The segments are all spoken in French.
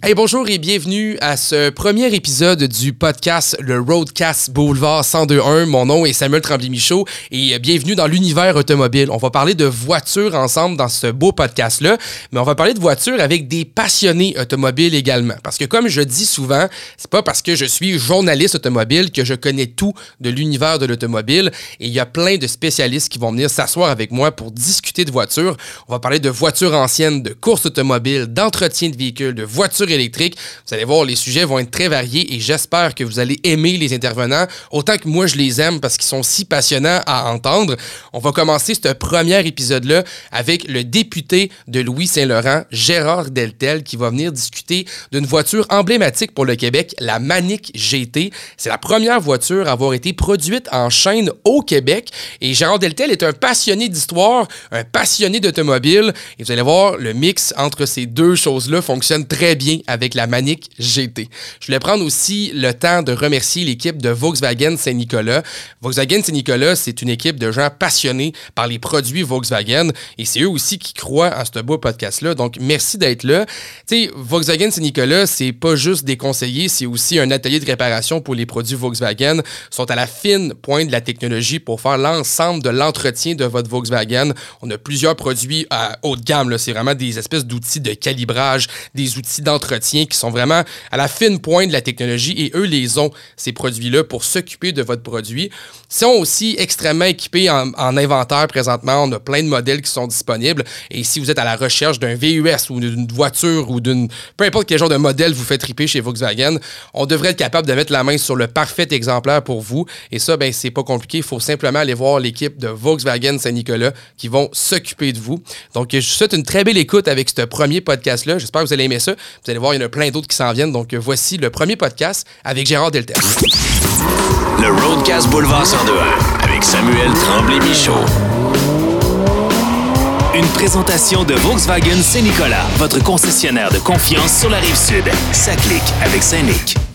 Hey, bonjour et bienvenue à ce premier épisode du podcast Le Roadcast Boulevard 1021. Mon nom est Samuel Tremblay-Michaud et bienvenue dans l'univers automobile. On va parler de voitures ensemble dans ce beau podcast-là, mais on va parler de voitures avec des passionnés automobiles également. Parce que comme je dis souvent, c'est pas parce que je suis journaliste automobile que je connais tout de l'univers de l'automobile et il y a plein de spécialistes qui vont venir s'asseoir avec moi pour discuter de voitures. On va parler de voitures anciennes, de courses automobiles, d'entretien de véhicules, de voitures électrique. Vous allez voir, les sujets vont être très variés et j'espère que vous allez aimer les intervenants autant que moi je les aime parce qu'ils sont si passionnants à entendre. On va commencer ce premier épisode-là avec le député de Louis-Saint-Laurent, Gérard Deltel, qui va venir discuter d'une voiture emblématique pour le Québec, la Manic GT. C'est la première voiture à avoir été produite en chaîne au Québec et Gérard Deltel est un passionné d'histoire, un passionné d'automobile et vous allez voir, le mix entre ces deux choses-là fonctionne très bien avec la Manic GT. Je voulais prendre aussi le temps de remercier l'équipe de Volkswagen Saint-Nicolas. Volkswagen Saint-Nicolas, c'est une équipe de gens passionnés par les produits Volkswagen et c'est eux aussi qui croient à ce beau podcast-là. Donc, merci d'être là. Tu sais, Volkswagen Saint-Nicolas, c'est pas juste des conseillers, c'est aussi un atelier de réparation pour les produits Volkswagen. Ils sont à la fine pointe de la technologie pour faire l'ensemble de l'entretien de votre Volkswagen. On a plusieurs produits à haut de gamme. C'est vraiment des espèces d'outils de calibrage, des outils d'entretien qui sont vraiment à la fine pointe de la technologie et eux les ont, ces produits-là, pour s'occuper de votre produit. Ils sont aussi extrêmement équipés en, inventaire présentement. On a plein de modèles qui sont disponibles. Et si vous êtes à la recherche d'un VUS ou d'une voiture ou d'une. peu importe quel genre de modèle vous faites triper chez Volkswagen, on devrait être capable de mettre la main sur le parfait exemplaire pour vous. Et ça, ben, c'est pas compliqué. Il faut simplement aller voir l'équipe de Volkswagen Saint-Nicolas qui vont s'occuper de vous. Donc, je vous souhaite une très belle écoute avec ce premier podcast-là. J'espère que vous allez aimer ça. Vous allez il y en a plein d'autres qui s'en viennent. Donc, voici le premier podcast avec Gérard Delter. Le Roadcast Boulevard 102 avec Samuel Tremblay-Michaud. Une présentation de Volkswagen Saint-Nicolas, votre concessionnaire de confiance sur la rive sud. Ça clique avec Saint-Nic.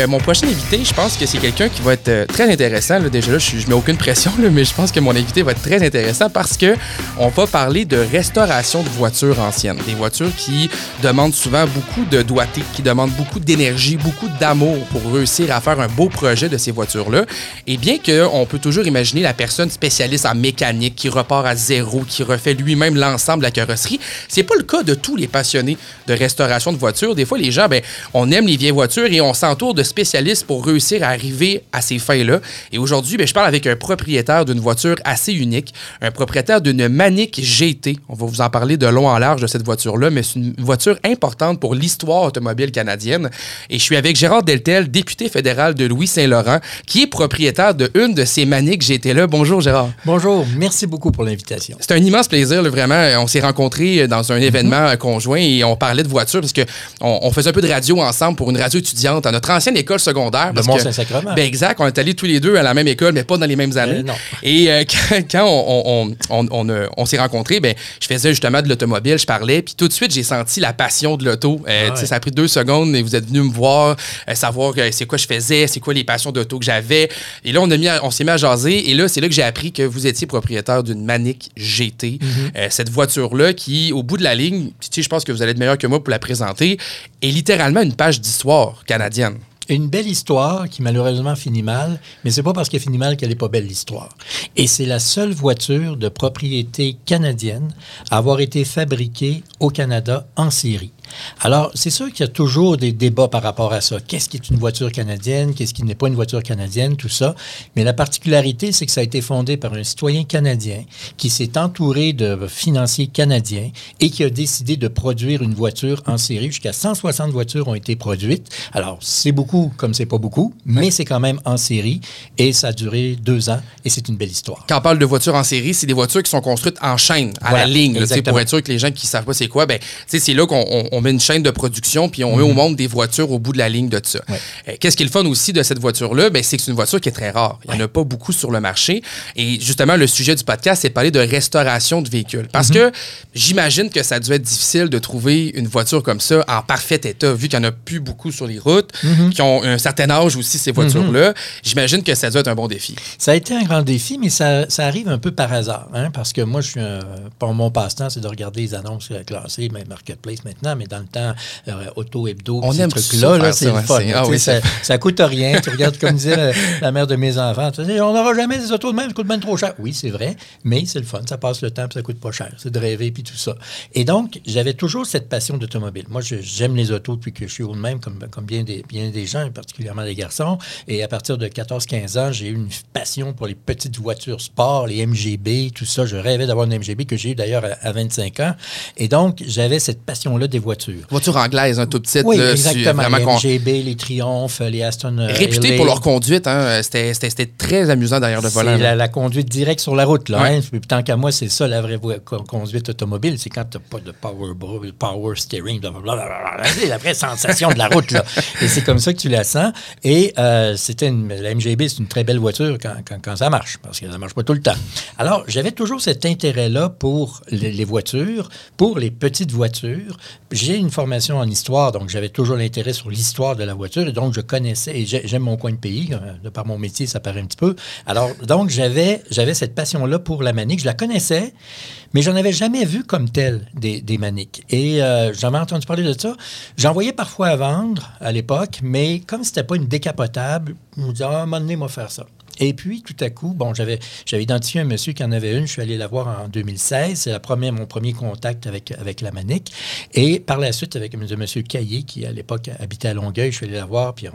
Euh, mon prochain invité, je pense que c'est quelqu'un qui va être euh, très intéressant. Déjà là, je, ne mets aucune pression, mais je pense que mon invité va être très intéressant parce que on va parler de restauration de voitures anciennes. Des voitures qui demandent souvent beaucoup de doigté, qui demandent beaucoup d'énergie, beaucoup d'amour pour réussir à faire un beau projet de ces voitures-là. Et bien qu'on peut toujours imaginer la personne spécialiste en mécanique qui repart à zéro, qui refait lui-même l'ensemble de la carrosserie, c'est pas le cas de tous les passionnés de restauration de voitures. Des fois, les gens, ben, on aime les vieilles voitures et on s'entoure de spécialiste pour réussir à arriver à ces fins-là. Et aujourd'hui, ben, je parle avec un propriétaire d'une voiture assez unique, un propriétaire d'une Manic GT. On va vous en parler de long en large de cette voiture-là, mais c'est une voiture importante pour l'histoire automobile canadienne. Et je suis avec Gérard Deltel, député fédéral de Louis-Saint-Laurent, qui est propriétaire de une de ces Manic GT-là. Bonjour, Gérard. Bonjour, merci beaucoup pour l'invitation. C'est un immense plaisir, vraiment. On s'est rencontrés dans un événement mhm. conjoint et on parlait de voiture parce qu'on on faisait un peu de radio ensemble pour une radio étudiante à notre ancienne école secondaire. Le Mont-Saint-Sacrement. Ben exact. On est allés tous les deux à la même école, mais pas dans les mêmes années. non. Et euh, quand, on, on, on, s'est rencontrés, ben, je faisais justement de l'automobile, je parlais, puis tout de suite, j'ai senti la passion de l'auto. Euh, ah Ça a pris deux secondes et vous êtes venu me voir, euh, savoir c'est quoi je faisais, c'est quoi les passions d'auto que j'avais. Et là, on, a mis on s'est mis à jaser. Et là, c'est là que j'ai appris que vous étiez propriétaire d'une Manic GT. Mm-hmm. cette voiture-là qui, au bout de la ligne, je pense que vous allez être meilleur que moi pour la présenter, est littéralement une page d'histoire canadienne. Une belle histoire qui malheureusement finit mal, mais c'est pas parce qu'elle finit mal qu'elle n'est pas belle l'histoire. Et c'est la seule voiture de propriété canadienne à avoir été fabriquée au Canada en série. Alors, c'est sûr qu'il y a toujours des débats par rapport à ça. Qu'est-ce qui est une voiture canadienne? Qu'est-ce qui n'est pas une voiture canadienne? Tout ça. Mais la particularité, c'est que ça a été fondé par un citoyen canadien qui s'est entouré de financiers canadiens et qui a décidé de produire une voiture en série. Jusqu'à 160 voitures ont été produites. Alors, c'est beaucoup comme c'est pas beaucoup, mais c'est quand même en série et ça a duré deux ans et c'est une belle histoire. Quand on parle de voitures en série, c'est des voitures qui sont construites en chaîne, à la ligne. pour être sûr que les gens qui savent pas c'est quoi, ben, c'est là qu'on met une chaîne de production, puis on met au mhm. monde des voitures au bout de la ligne de ça. Euh, qu'est-ce qui est le fun aussi de cette voiture-là? Ben, c'est que c'est une voiture qui est très rare. Il n'y en a pas beaucoup sur le marché. Et justement, le sujet du podcast, c'est parler de restauration de véhicules. Parce mhm. que j'imagine que ça a dû être difficile de trouver une voiture comme ça en parfait état, vu qu'il n'y en a plus beaucoup sur les routes, mhm. qui ont un certain âge aussi, ces voitures-là. J'imagine que ça doit être un bon défi. Ça a été un grand défi, mais ça, ça arrive un peu par hasard. Hein, parce que moi, je suis pour mon passe-temps, c'est de regarder les annonces classées, même Marketplace maintenant, mais mais dans le temps, euh, Auto Hebdo, On ces aime trucs-là, ça là, faire c'est le fun. là, ah oui, ça, ça coûte rien. tu regardes, comme disait la, la mère de mes enfants, tu dis, on n'aura jamais des autos de même, ça coûte bien trop cher. Oui, c'est vrai, mais c'est le fun. Ça passe le temps, puis ça coûte pas cher. C'est de rêver, puis tout ça. Et donc, j'avais toujours cette passion d'automobile. Moi, j'aime les autos depuis que je suis haut de même, comme, comme bien, des, bien des gens, particulièrement les garçons. Et à partir de 14-15 ans, j'ai eu une passion pour les petites voitures sport, les MGB, tout ça. Je rêvais d'avoir une MGB que j'ai eu d'ailleurs à, à 25 ans. Et donc, j'avais cette passion-là des voitures. Voiture anglaise, un tout petit. Oui, là, sur- exactement. vraiment les MGB, les Triumph, les Aston euh, Réputés pour leur conduite, hein. C'était c'était- très amusant derrière le volant. C'est la, la conduite directe sur la route. Là, Ouais. hein. Tant qu'à moi, c'est ça la vraie conduite automobile. C'est quand tu n'as pas de power, power steering. C'est la vraie sensation de la route. Là. Et c'est comme ça que tu la sens. Et euh, c'était la MGB, c'est une très belle voiture quand, quand- quand ça marche, parce que ça ne marche pas tout le temps. Alors, j'avais toujours cet intérêt-là pour les, les voitures, pour les petites voitures. J'ai une formation en histoire, donc j'avais toujours l'intérêt sur l'histoire de la voiture. Et donc, je connaissais, et j'ai- j'aime mon coin de pays, euh, de par mon métier, ça paraît un petit peu. Alors, donc, j'avais, j'avais cette passion-là pour la manique. Je la connaissais, mais j'en avais jamais vu comme telle des, des maniques. Et euh, j'avais entendu parler de ça. J'en voyais parfois à vendre à l'époque, mais comme c'était pas une décapotable, je me disais, ah, à un moment donné, moi, faire ça. Et puis, tout à coup, bon, j'avais, identifié un monsieur qui en avait une. Je suis allé la voir en 2016. C'est première, mon premier contact avec, avec la Manic. Et par la suite, avec M. monsieur Caillé, qui à l'époque habitait à Longueuil, je suis allé la voir. Puis,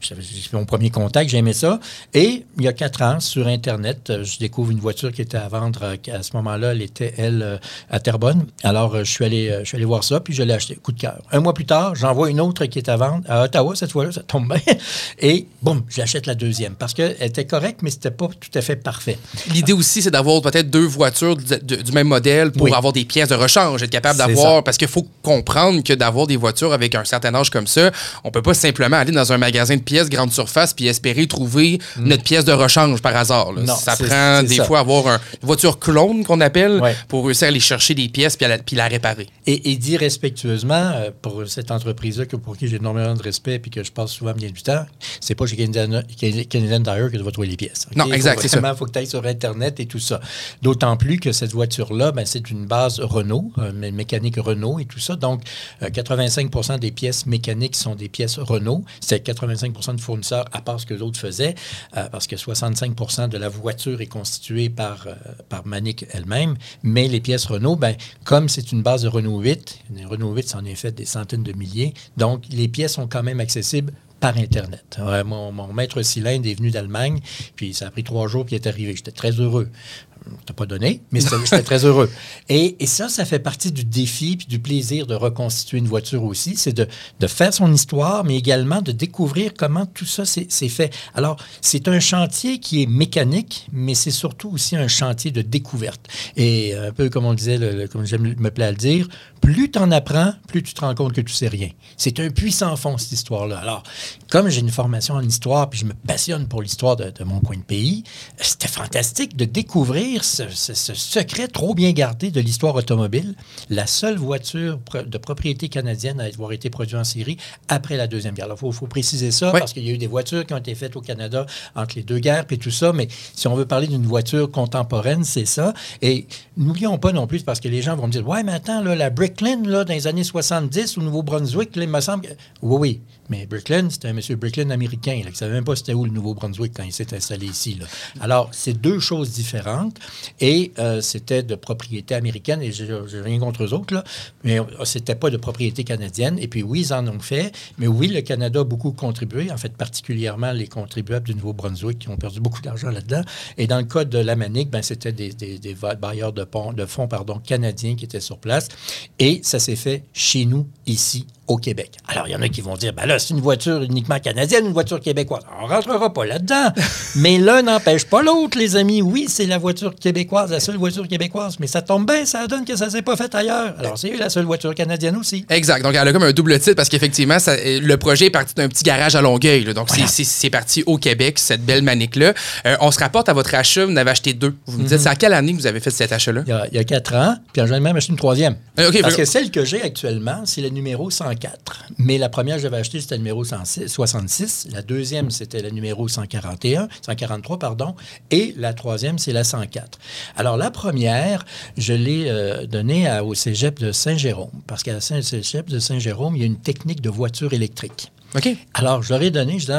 j'avais- mon premier contact. J'ai aimé ça. Et il y a quatre ans, sur Internet, je découvre une voiture qui était à vendre. À ce moment-là, elle était, elle, à Terrebonne. Alors, je suis allé, je suis allé voir ça. Puis, je l'ai acheté. Coup de cœur. Un mois plus tard, j'en vois une autre qui est à vendre à Ottawa. Cette fois-là, ça tombe bien. Et boum, j'achète la deuxième. Parce qu'elle était correcte, mais c'était pas tout à fait parfait. L'idée aussi, c'est d'avoir peut-être deux voitures du, même modèle pour Oui. avoir des pièces de rechange, être capable d'avoir. Parce qu'il faut comprendre que d'avoir des voitures avec un certain âge comme ça, on peut pas simplement aller dans un magasin de pièces grande surface puis espérer trouver notre pièce de rechange par hasard. Mm. Non, ça prend des ça. fois avoir un- une voiture clone qu'on appelle Ouais. pour réussir à aller chercher des pièces puis, la, puis la réparer. Et, et dit respectueusement, euh, pour cette entreprise-là, pour qui j'ai énormément de respect et que je passe souvent bien du temps, c'est pas chez Canadian, Canadian Tire que tu vas trouver les pièces. Non, exact, c'est ça. Il faut que tu ailles sur Internet et tout ça. D'autant plus que cette voiture-là, ben, c'est une base Renault, euh, mé- mécanique Renault et tout ça. Donc, euh, 85 des pièces mécaniques sont des pièces Renault. C'est 85 de fournisseurs, à part ce que d'autres faisaient, euh, parce que 65 de la voiture est constituée par, euh, par Manic elle-même. Mais les pièces Renault, ben, comme c'est une base de Renault 8, une Renault 8, c'en est fait des centaines de milliers, donc les pièces sont quand même accessibles Internet. Mon, mon maître cylindre est venu d'Allemagne, puis ça a pris trois jours, puis il est arrivé. J'étais très heureux. T'as pas donné, mais c'était- très heureux. Et, ça, ça fait partie du défi puis du plaisir de reconstituer une voiture aussi, c'est de, faire son histoire, mais également de découvrir comment tout ça s'est fait. Alors, c'est un chantier qui est mécanique, mais c'est surtout aussi un chantier de découverte. Et un peu comme on disait, le- le- comme j'aime me plaît à le dire, plus tu en apprends, plus tu te rends compte que tu sais rien. C'est un puissant fond, cette histoire-là. Alors, comme j'ai une formation en histoire, puis je me passionne pour l'histoire de, de mon coin de pays, c'était fantastique de découvrir ce, ce- ce secret trop bien gardé de l'histoire automobile. La seule voiture de propriété canadienne à avoir été produite en série après la Deuxième Guerre. Il faut, faut préciser ça Oui. parce qu'il y a eu des voitures qui ont été faites au Canada entre les deux guerres et tout ça, mais si on veut parler d'une voiture contemporaine, c'est ça. Et n'oublions pas non plus, parce que les gens vont me dire, ouais, mais attends, là, la Bricklin, là, dans les années 70 au Nouveau-Brunswick, il me semble que... Oui, oui, mais Bricklin, c'était un monsieur Bricklin américain, là, qui ne savait même pas c'était où le Nouveau-Brunswick quand il s'est installé ici. là. Alors, c'est deux choses différentes et euh, c'était de propriété américaine et j'ai j'ai rien contre eux autres, là, mais euh, c'était pas de propriété canadienne. Et puis oui, ils en ont fait, mais oui, le Canada a beaucoup contribué, en fait, particulièrement les contribuables du Nouveau-Brunswick qui ont perdu beaucoup d'argent là-dedans. Et dans le cas de la Manique, ben, c'était des, bailleurs de, fonds canadiens qui étaient sur place. Et ça s'est fait chez nous, ici, au Québec. Alors, il y en a qui vont dire, ben là, c'est une voiture uniquement canadienne, une voiture québécoise. On rentrera pas là-dedans. mais l'un n'empêche pas l'autre, les amis. Oui, c'est la voiture québécoise, la seule voiture québécoise, mais ça tombe bien, ça donne que ça s'est pas fait ailleurs. Alors, c'est la seule voiture canadienne aussi. Exact. Donc, elle a comme un double titre parce qu'effectivement, euh, le projet est parti d'un petit garage à Longueuil. là. Donc, c'est- Voilà. c'est c'est parti au Québec, cette belle manique-là. Euh, on se rapporte à votre achat. Vous en avez acheté deux. Vous me dites, c'est à quelle année que vous avez fait cet achat-là? Il y a, il y a quatre ans, puis j'en ai même acheté une troisième. Euh, Parce que celle que j'ai actuellement, c'est le numéro 104. Mais la première que j'avais achetée, c'était le numéro 106 66. La deuxième, c'était le numéro 141, 143, pardon. Et la troisième, c'est la 104. Alors, la première, je l'ai euh, donnée à- au cégep de Saint-Jérôme. Parce qu'à Saint- cégep de Saint-Jérôme, il y a une technique de voiture électrique. OK. Alors, je leur ai donné, je dis,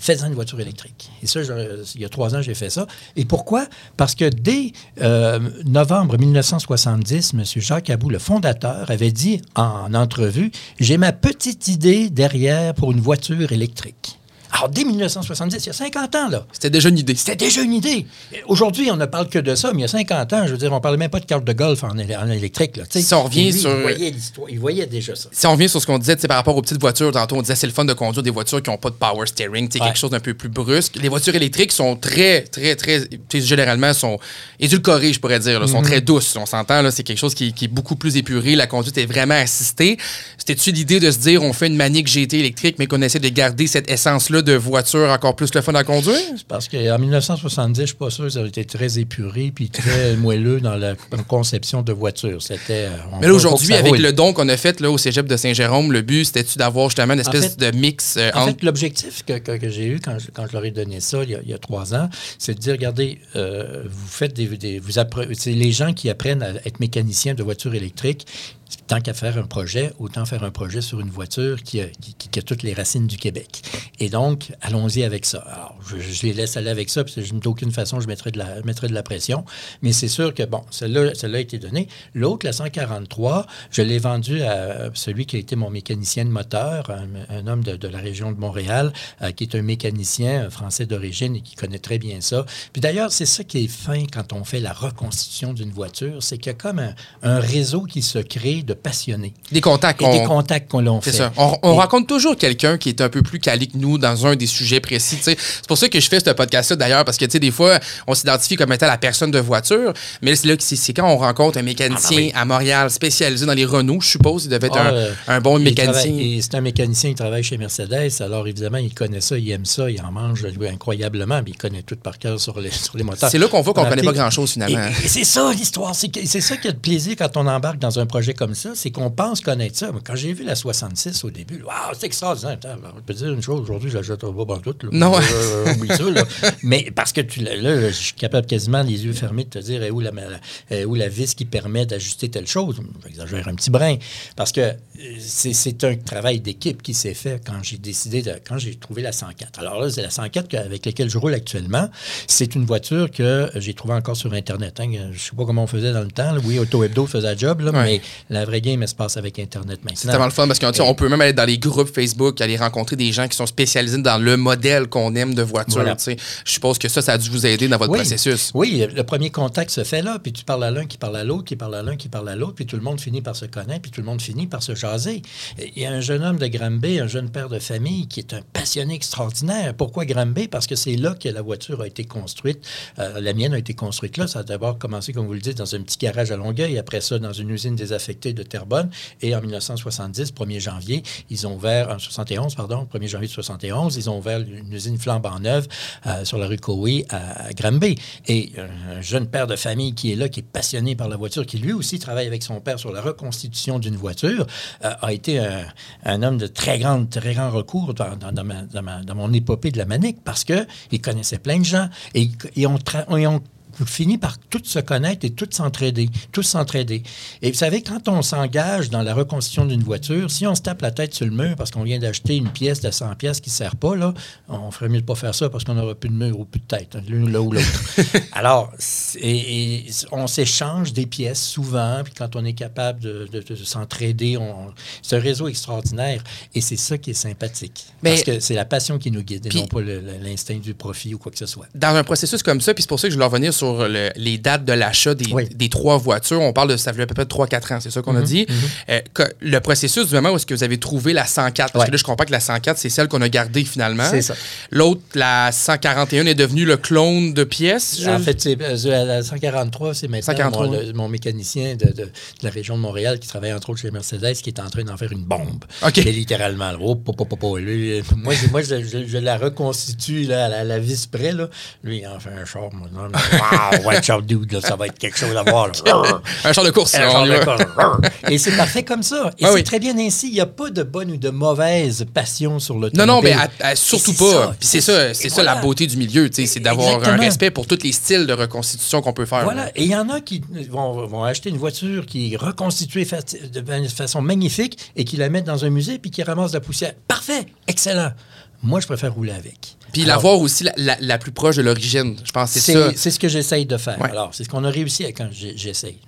faites-en une voiture électrique. Et ça, il y a trois ans, j'ai fait ça. Et pourquoi? Parce que dès euh, novembre 1970, M. Jacques Abou, le fondateur, avait dit en entrevue, j'ai ma petite idée derrière pour une voiture électrique. Alors, dès 1970, il y a 50 ans, là. C'était déjà une idée. C'était déjà une idée. Aujourd'hui, on ne parle que de ça, mais il y a 50 ans, je veux dire, on ne parlait même pas de carte de golf en, éle- en électrique. Là. Si on revient lui, sur- Il voyait l'histoire, il voyait déjà ça. Si on revient sur ce qu'on disait tu sais, par rapport aux petites voitures, tantôt on disait c'est le fun de conduire des voitures qui n'ont pas de power steering, Ouais. quelque chose d'un peu plus brusque. Les voitures électriques sont très, très, très, tu sais, généralement, sont édulcorées, je pourrais dire, là, Mhm. sont très douces. On s'entend, là, c'est quelque chose qui, qui est beaucoup plus épuré. La conduite est vraiment assistée. C'était-tu l'idée de se dire on fait une Manic GT électrique, mais qu'on essaie de garder cette essence-là de voiture encore plus le fun à conduire? Parce qu'en 1970, je ne suis pas sûr que ça a été très épuré puis très moelleux dans la conception de voiture. C'était. euh, Mais là, aujourd'hui, avec roule. le don qu'on a fait là, au cégep de Saint-Jérôme, le but, c'était-tu d'avoir justement une espèce fait- de mix euh, En entre. fait, l'objectif que, que- que j'ai eu quand je, quand je leur ai donné ça il y a, il y a trois ans, c'est de dire regardez, euh, vous faites des, des- vous appre- les gens qui apprennent à être mécaniciens de voitures électriques. Tant qu'à faire un projet, autant faire un projet sur une voiture qui a, toutes les racines du Québec. Et donc, allons-y avec ça. Alors, je, je les laisse aller avec ça, parce d'aucune façon, je mettrai de la, mettrai de la pression. Mais c'est sûr que, bon, celle-là, celle-là a été donnée. L'autre, la 143, je l'ai vendue à celui qui a été mon mécanicien de moteur, un, homme de, la région de Montréal, euh, qui est un mécanicien euh, français d'origine et qui connaît très bien ça. Puis d'ailleurs, c'est ça qui est fin quand on fait la reconstitution d'une voiture, c'est qu'il y a comme un réseau qui se crée de passionnés. Des contacts Et des contacts qu'on l'on fait. C'est ça. On, on Et- rencontre toujours quelqu'un qui est un peu plus quali que nous dans un des sujets précis. C'est pour ça que je fais ce podcast-là d'ailleurs, parce que tu sais, des fois, on s'identifie comme étant la personne de voiture, mais c'est là que c'est quand on rencontre un mécanicien Ah, ben oui. à Montréal spécialisé dans les Renault, je suppose, il devait être Ah, un, euh, un bon mécanicien. C'est un mécanicien qui travaille chez Mercedes. Alors, évidemment, il connaît ça, il aime ça, il en mange lui, incroyablement, puis il connaît tout par cœur sur les, sur les moteurs. C'est là qu'on voit qu'on Remarquez- connaît pas grand-chose, finalement. Et, et c'est ça l'histoire. C'est ça qui a de plaisir quand on embarque dans un projet comme ça, c'est qu'on pense connaître ça. Quand j'ai vu la 66 au début, waouh, c'est extraordinaire. Peux te dire une chose, aujourd'hui, je la jette pas en tout. là. Non. Euh, oublie ça, là. Mais parce que tu là, je suis capable quasiment, les yeux fermés, de te dire eh, où, la, eh, où la vis qui permet d'ajuster telle chose? J'exagère un petit brin. Parce que euh, c'est un travail d'équipe qui s'est fait quand j'ai décidé de. quand j'ai trouvé la 104. Alors là, c'est la 104 que- avec laquelle je roule actuellement. C'est une voiture que j'ai trouvée encore sur Internet. hein. Je ne sais pas comment on faisait dans le temps. là. Oui, Auto Hebdo faisait la job, là, Ouais. mais la vraie game, elle se passe avec Internet maintenant. C'est tellement le fun parce qu'on peut même aller dans les groupes Facebook, aller rencontrer des gens qui sont spécialisés dans le modèle qu'on aime de voiture. Voilà. tu sais. Je suppose que ça, ça a dû vous aider dans votre Oui. processus. Oui, le premier contact se fait là, puis tu parles à l'un qui parle à l'autre, qui parle à l'un qui parle à l'autre, puis tout le monde finit par se connaître, puis tout le monde finit par se jaser. Il y a un jeune homme de Granby, un jeune père de famille qui est un passionné extraordinaire. Pourquoi Granby? Parce que c'est là que la voiture a été construite. Euh, la mienne a été construite là. Ça a d'abord commencé, comme vous le dites, dans un petit garage à Longueuil, après ça, dans une usine désaffectée de Terrebonne. Et en 1970, 1er janvier, ils ont ouvert, en 71, pardon, 1er janvier de 71, ils ont ouvert une usine flambant neuve euh, sur la rue Coé à, Granby. Et un, un jeune père de famille qui est là, qui est passionné par la voiture, qui lui aussi travaille avec son père sur la reconstitution d'une voiture, euh, a été un, homme de très grand, très grand recours dans, dans- dans dans dans mon épopée de la manique parce qu'il connaissait plein de gens et, et on, tra- et finit par tous se connaître et tous s'entraider, tous s'entraider. Et vous savez, quand on s'engage dans la reconstitution d'une voiture, si on se tape la tête sur le mur parce qu'on vient d'acheter une pièce de 100 pièces qui ne sert pas, là, on ferait mieux de pas faire ça parce qu'on n'aura plus de mur ou plus de tête, hein, l'une là ou l'autre. Alors, c'est- et, et on s'échange des pièces souvent, puis quand on est capable de, de- de s'entraider, c'est un réseau extraordinaire et c'est ça qui est sympathique. Mais- parce que c'est la passion qui nous guide et non pas l'instinct du profit ou quoi que ce soit. dans un processus comme ça, puis c'est pour ça que je voulais revenir sur le- les dates de l'achat des, Oui. des trois voitures. On parle de ça fait à peu près 3-4 ans, c'est ça qu'on Mhm, a dit. Euh, que- le processus du moment où est-ce que vous avez trouvé la 104, parce Ouais. que là, je comprends que la 104, c'est celle qu'on a gardée finalement. C'est ça. L'autre, la 141, est devenue le clone de pièces. je- En fait, c'est, euh, la 143, c'est maintenant 143. Mon, le- mon mécanicien de, de- de la région de Montréal qui travaille entre autres chez Mercedes qui est en train d'en faire une bombe. OK. Et littéralement. là, oh, po, po, po, lui, euh, moi, je, moi je, je- je la reconstitue là, à la, à la vis près. Là. Lui, il en fait un char. Moi, non, mais, wow, watch out, dude, là, ça va être quelque chose à voir. Un char de course. Un genre de. Et c'est parfait comme ça. Et Ah c'est oui. très bien ainsi. Il n'y a pas de bonne ou de mauvaise passion sur le Non, non, mais à- à- surtout c'est pas. ça. C'est ça, c'est ça la beauté du milieu, c'est d'avoir un respect pour tous les styles de reconstitution qu'on peut faire. Voilà. Et il y en a qui vont, vont acheter une voiture qui est reconstituée fa- de façon magnifique et qui la mettent dans un musée puis qui ramasse de la poussière. Parfait. Excellent. Moi, je préfère rouler avec. Puis l'avoir aussi la, la- la plus proche de l'origine, je pense, c'est ça. c'est ce que j'essaye de faire. Ouais. Alors, c'est ce qu'on a réussi à- quand j'essaye.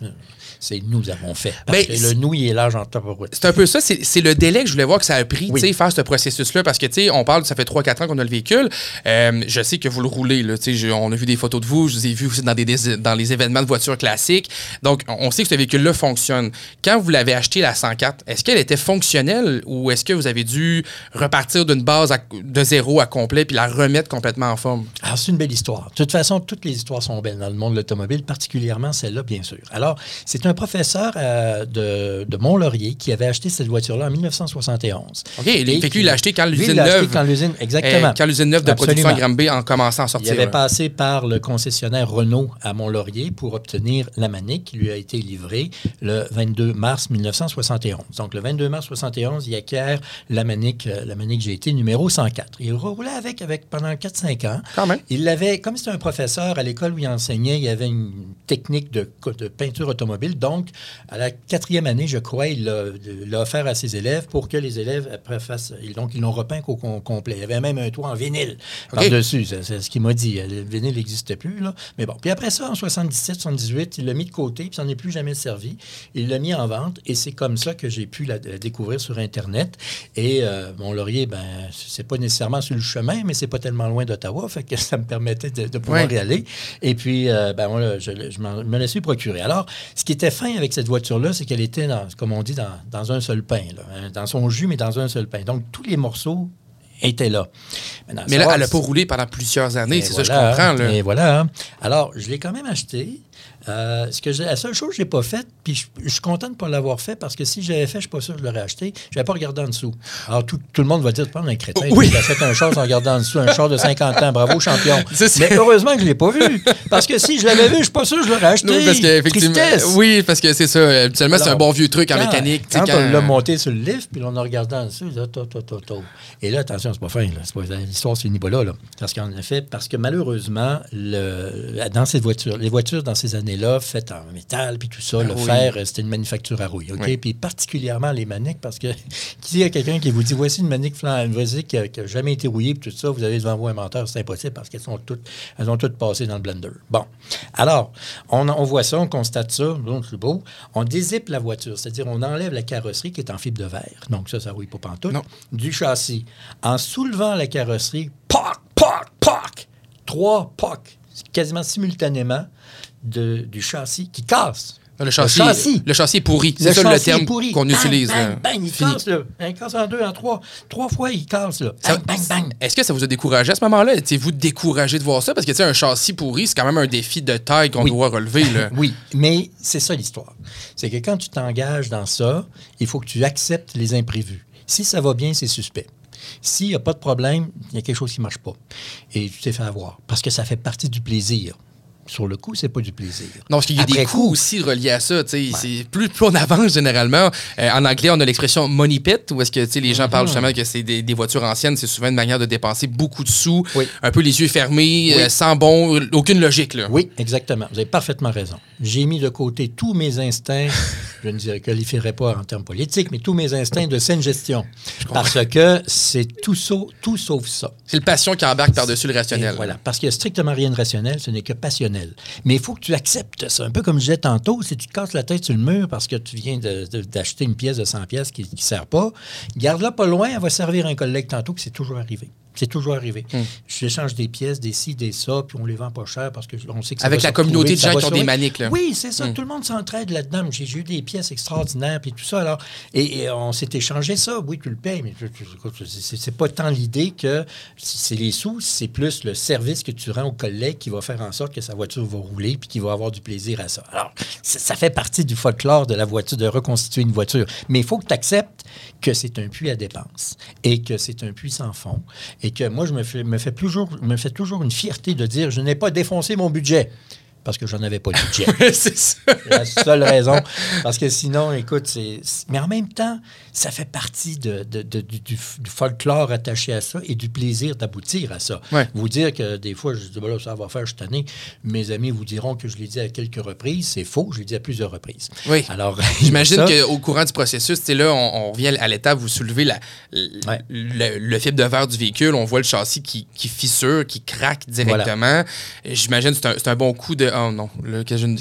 C'est nous avons fait. Parce Ben, que le nous, il est large en tabarouette. C'est un peu ça, c'est le délai que je voulais voir que ça a pris, Oui. tu sais, faire ce processus-là, parce que, tu sais, on parle, ça fait 3-4 ans qu'on a le véhicule. Euh, je sais que vous le roulez, là, tu sais, on a vu des photos de vous, je vous ai vu aussi dans, des, des- dans les événements de voitures classiques. Donc, on sait que ce véhicule-là fonctionne. Quand vous l'avez acheté, la 104, est-ce qu'elle était fonctionnelle ou est-ce que vous avez dû repartir d'une base à- de zéro à complet puis la remettre complètement en forme? Alors, c'est une belle histoire. De toute façon, toutes les histoires sont belles dans le monde de l'automobile, particulièrement celle-là, bien sûr. Alors, c'est un professeur euh, de, de Mont-Laurier qui avait acheté cette voiture-là en 1971. OK, il, Et fait que lui, il l'a acheté quand il l'usine neuve. quand l'usine, exactement. euh, quand l'usine neuve de production à. Granby en commençant à Il sortir. avait là. passé par le concessionnaire Renault à Mont-Laurier pour obtenir la Manic qui lui a été livrée le 22 mars 1971. Donc, le 22 mars 1971, il acquiert la Manic, euh, la Manic GT numéro 104. Il roulait avec, avec pendant 4-5 ans. Quand même. Il l'avait, comme c'était un professeur à l'école où il enseignait, il avait une technique de, de peinture automobile. Donc, à la quatrième année, je crois, il l'a offert à ses élèves pour que les élèves après fassent. Donc, ils l'ont repeint au com- complet. Il y avait même un toit en vinyle par-dessus. C'est ce qu'il m'a dit. Le vinyle n'existait plus. Là. Mais bon. Puis après ça, en 77, 78, il l'a mis de côté, puis ça n'en est plus jamais servi. Il l'a mis en vente, et c'est comme ça que j'ai pu la, la découvrir sur Internet. Et euh, mon laurier, ben, c'est pas nécessairement sur le chemin, mais c'est pas tellement loin d'Ottawa, fait que ça me permettait de, de pouvoir Ouais. y aller. Et puis, euh, ben, moi, je, je me la suis procuré. Alors, ce qui était fin avec cette voiture-là, c'est qu'elle était, dans, comme on dit, dans, dans un seul pain, là, hein, dans son jus, mais dans un seul pain. Donc, tous les morceaux étaient là. Maintenant, Mais là, elle n'a pas roulé pendant plusieurs années, c'est ça, je voilà, comprends. Là. Et voilà. Alors, je l'ai quand même acheté. Euh, ce que la seule chose que je n'ai pas faite, puis je, je suis content de ne pas l'avoir fait parce que si j'avais fait, je ne suis pas sûr que je l'aurais acheté. Je n'avais pas regardé en dessous. Alors, tout, tout le monde va dire, tu d'un crétin. Oui. Tu achètes un char sans regarder en dessous, un char de 50 ans. Bravo, champion. Mais heureusement que je ne l'ai pas vu. Parce que si je l'avais vu, je ne suis pas sûr que je l'aurais acheté. Non, parce. Oui, parce que c'est ça. Habituellement, c'est un bon vieux truc en quand- mécanique. Quand, on l'a monté sur le lift, puis on a regardé en dessous, là, to, to. Et là, attention, c'est pas fin. là. C'est pas- L'histoire là, là. Parce qu'en effet, parce que malheureusement, le, dans ces voitures, les voitures dans ces années-là, faites en métal, puis tout ça, le oui. fer, euh, c'était une manufacture à rouille. OK? Oui. Puis particulièrement les maniques, parce que s'il y a quelqu'un qui vous dit voici une manique flan- voici qui n'a jamais été rouillée, puis tout ça, vous avez devant vous un menteur, c'est impossible parce qu'elles sont toutes, elles ont toutes passé dans le blender. Bon. Alors, on, on voit ça, on constate ça, donc c'est beau. On dézippe la voiture, c'est-à-dire on enlève la carrosserie qui est en fibre de verre. Donc ça, ça rouille pas pantoute. Non. Du châssis. En soulevant la carrosserie, poc, poc, poc, trois poc, quasiment simultanément de- du châssis qui casse. Le châssis, Le châssis. le châssis est pourri. C'est ça le terme pourri. qu'on utilise. Bang, bang, il Fini. casse, là. Il casse en deux, en trois. Trois fois, il casse, là. Bang, bang, bang. Est-ce que ça vous a découragé à ce moment-là? Étiez-vous découragé de voir ça? Parce que, tu sais, un châssis pourri, c'est quand même un défi de taille qu'on Oui. doit relever. Là. Oui, mais c'est ça l'histoire. C'est que quand tu t'engages dans ça, il faut que tu acceptes les imprévus. Si ça va bien, c'est suspect. S'il n'y a pas de problème, il y a quelque chose qui ne marche pas. Et tu t'es fait avoir. Parce que ça fait partie du plaisir. Sur le coup, c'est pas du plaisir. Non, parce qu'il y a des coûts aussi reliés à ça. c'est Plus, plus on avance, généralement. euh, en anglais, on a l'expression money pit, où est-ce que les gens parlent justement que c'est des, des voitures anciennes. C'est souvent une manière de dépenser beaucoup de sous, Oui. un peu les yeux fermés, Oui. euh, sans bon, aucune logique. Là. Oui, exactement. Vous avez parfaitement raison. J'ai mis de côté tous mes instincts, je ne dirais- qualifierais pas en termes politiques, mais tous mes instincts de saine gestion. Parce que c'est tout, sau- tout sauf ça. C'est le passion qui embarque par-dessus le Et rationnel. Voilà, parce qu'il n'y a strictement rien de rationnel, ce n'est que passionnel. Mais il faut que tu acceptes ça. Un peu comme je disais tantôt, si tu te casses la tête sur le mur parce que tu viens d'acheter une pièce de 100 pièces qui ne sert pas, garde-la pas loin, elle va servir un collègue tantôt, puis c'est toujours arrivé. C'est toujours arrivé. Hmm. J'échange des pièces, des ci, des ça, puis on les vend pas cher parce qu'on sait que ça Avec va la communauté de gens qui ont des maniques, là. Oui, c'est ça. Hmm. Tout le monde s'entraide là-dedans. J'ai eu des pièces extraordinaires, puis tout ça. Alors, et, et on s'est échangé ça. Oui, tu le payes, mais c'est pas tant l'idée que c'est les sous, c'est plus le service que tu rends au collègue qui va faire en sorte que sa voiture va rouler puis qu'il va avoir du plaisir à ça. Alors, ça, ça fait partie du folklore de la voiture, de reconstituer une voiture. Mais il faut que tu acceptes que c'est un puits à dépenses et que c'est un puits sans fond et que moi, je me fais, toujours une fierté de dire je n'ai pas défoncé mon budget. Parce que j'en avais pas de budget. c'est ça. C'est la seule raison. Parce que sinon, écoute, c'est. Mais en même temps, ça fait partie de, de- de- du, du folklore attaché à ça et du plaisir d'aboutir à ça. Ouais. Vous dire que des fois, je dis, ben là, ça va faire, je suis tanné. Mes amis vous diront que je l'ai dit à quelques reprises. C'est faux, je l'ai dit à plusieurs reprises. Oui. Alors, J'imagine qu'au courant du processus, tu sais, là, on, on revient à l'étape, vous soulevez la, Ouais. le, le fibre de verre du véhicule, on voit le châssis qui, qui fissure, qui craque directement. J'imagine que c'est un, c'est un bon coup de. Oh non, je- qu'est-ce Ben,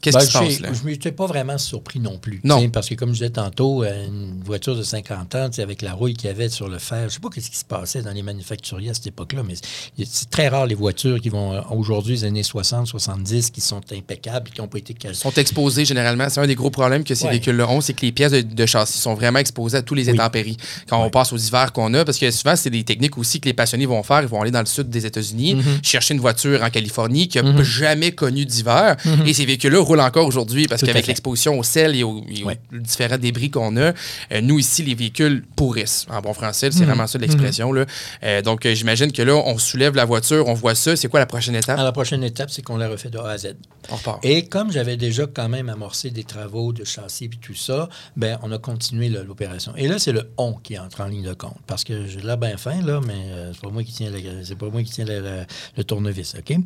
qui se passe là? Je ne m'étais pas vraiment surpris non plus. Non. Parce que, comme je disais tantôt, une voiture de 50 ans, avec la rouille qu'il y avait sur le fer, je ne sais pas ce qui se passait dans les manufacturiers à cette époque-là, mais c'est- très rare les voitures qui vont, euh, aujourd'hui, les années 60, 70, qui sont impeccables, qui n'ont pas été cassées. sont exposés généralement. C'est un des gros problèmes que ces Ouais. véhicules-là ont, c'est que les pièces de, de châssis sont vraiment exposées à tous les Oui. intempéries. Quand on passe aux hivers qu'on a, parce que souvent, c'est des techniques aussi que les passionnés vont faire. Ils vont aller dans le sud des États-Unis, Mm-hmm. chercher une voiture en Californie qui n'a jamais connu d'hiver. Et ces véhicules-là roulent encore aujourd'hui parce qu'avec l'exposition au sel et aux, et aux Ouais. différents débris qu'on a, euh, nous ici, les véhicules pourrissent. En bon français, c'est vraiment ça l'expression. Euh, donc, euh, j'imagine que là, on soulève la voiture, on voit ça. C'est quoi la prochaine étape? Alors, la prochaine étape, c'est qu'on la refait de A à Z. On repart. Et comme j'avais déjà quand même amorcé des travaux de châssis et tout ça, ben on a continué l'opération. Et là, c'est le on qui entre en ligne de compte. Parce que j'ai là bien fin, là, mais c'est pas moi qui tiens pas moi qui tiens le, tournevis, OK?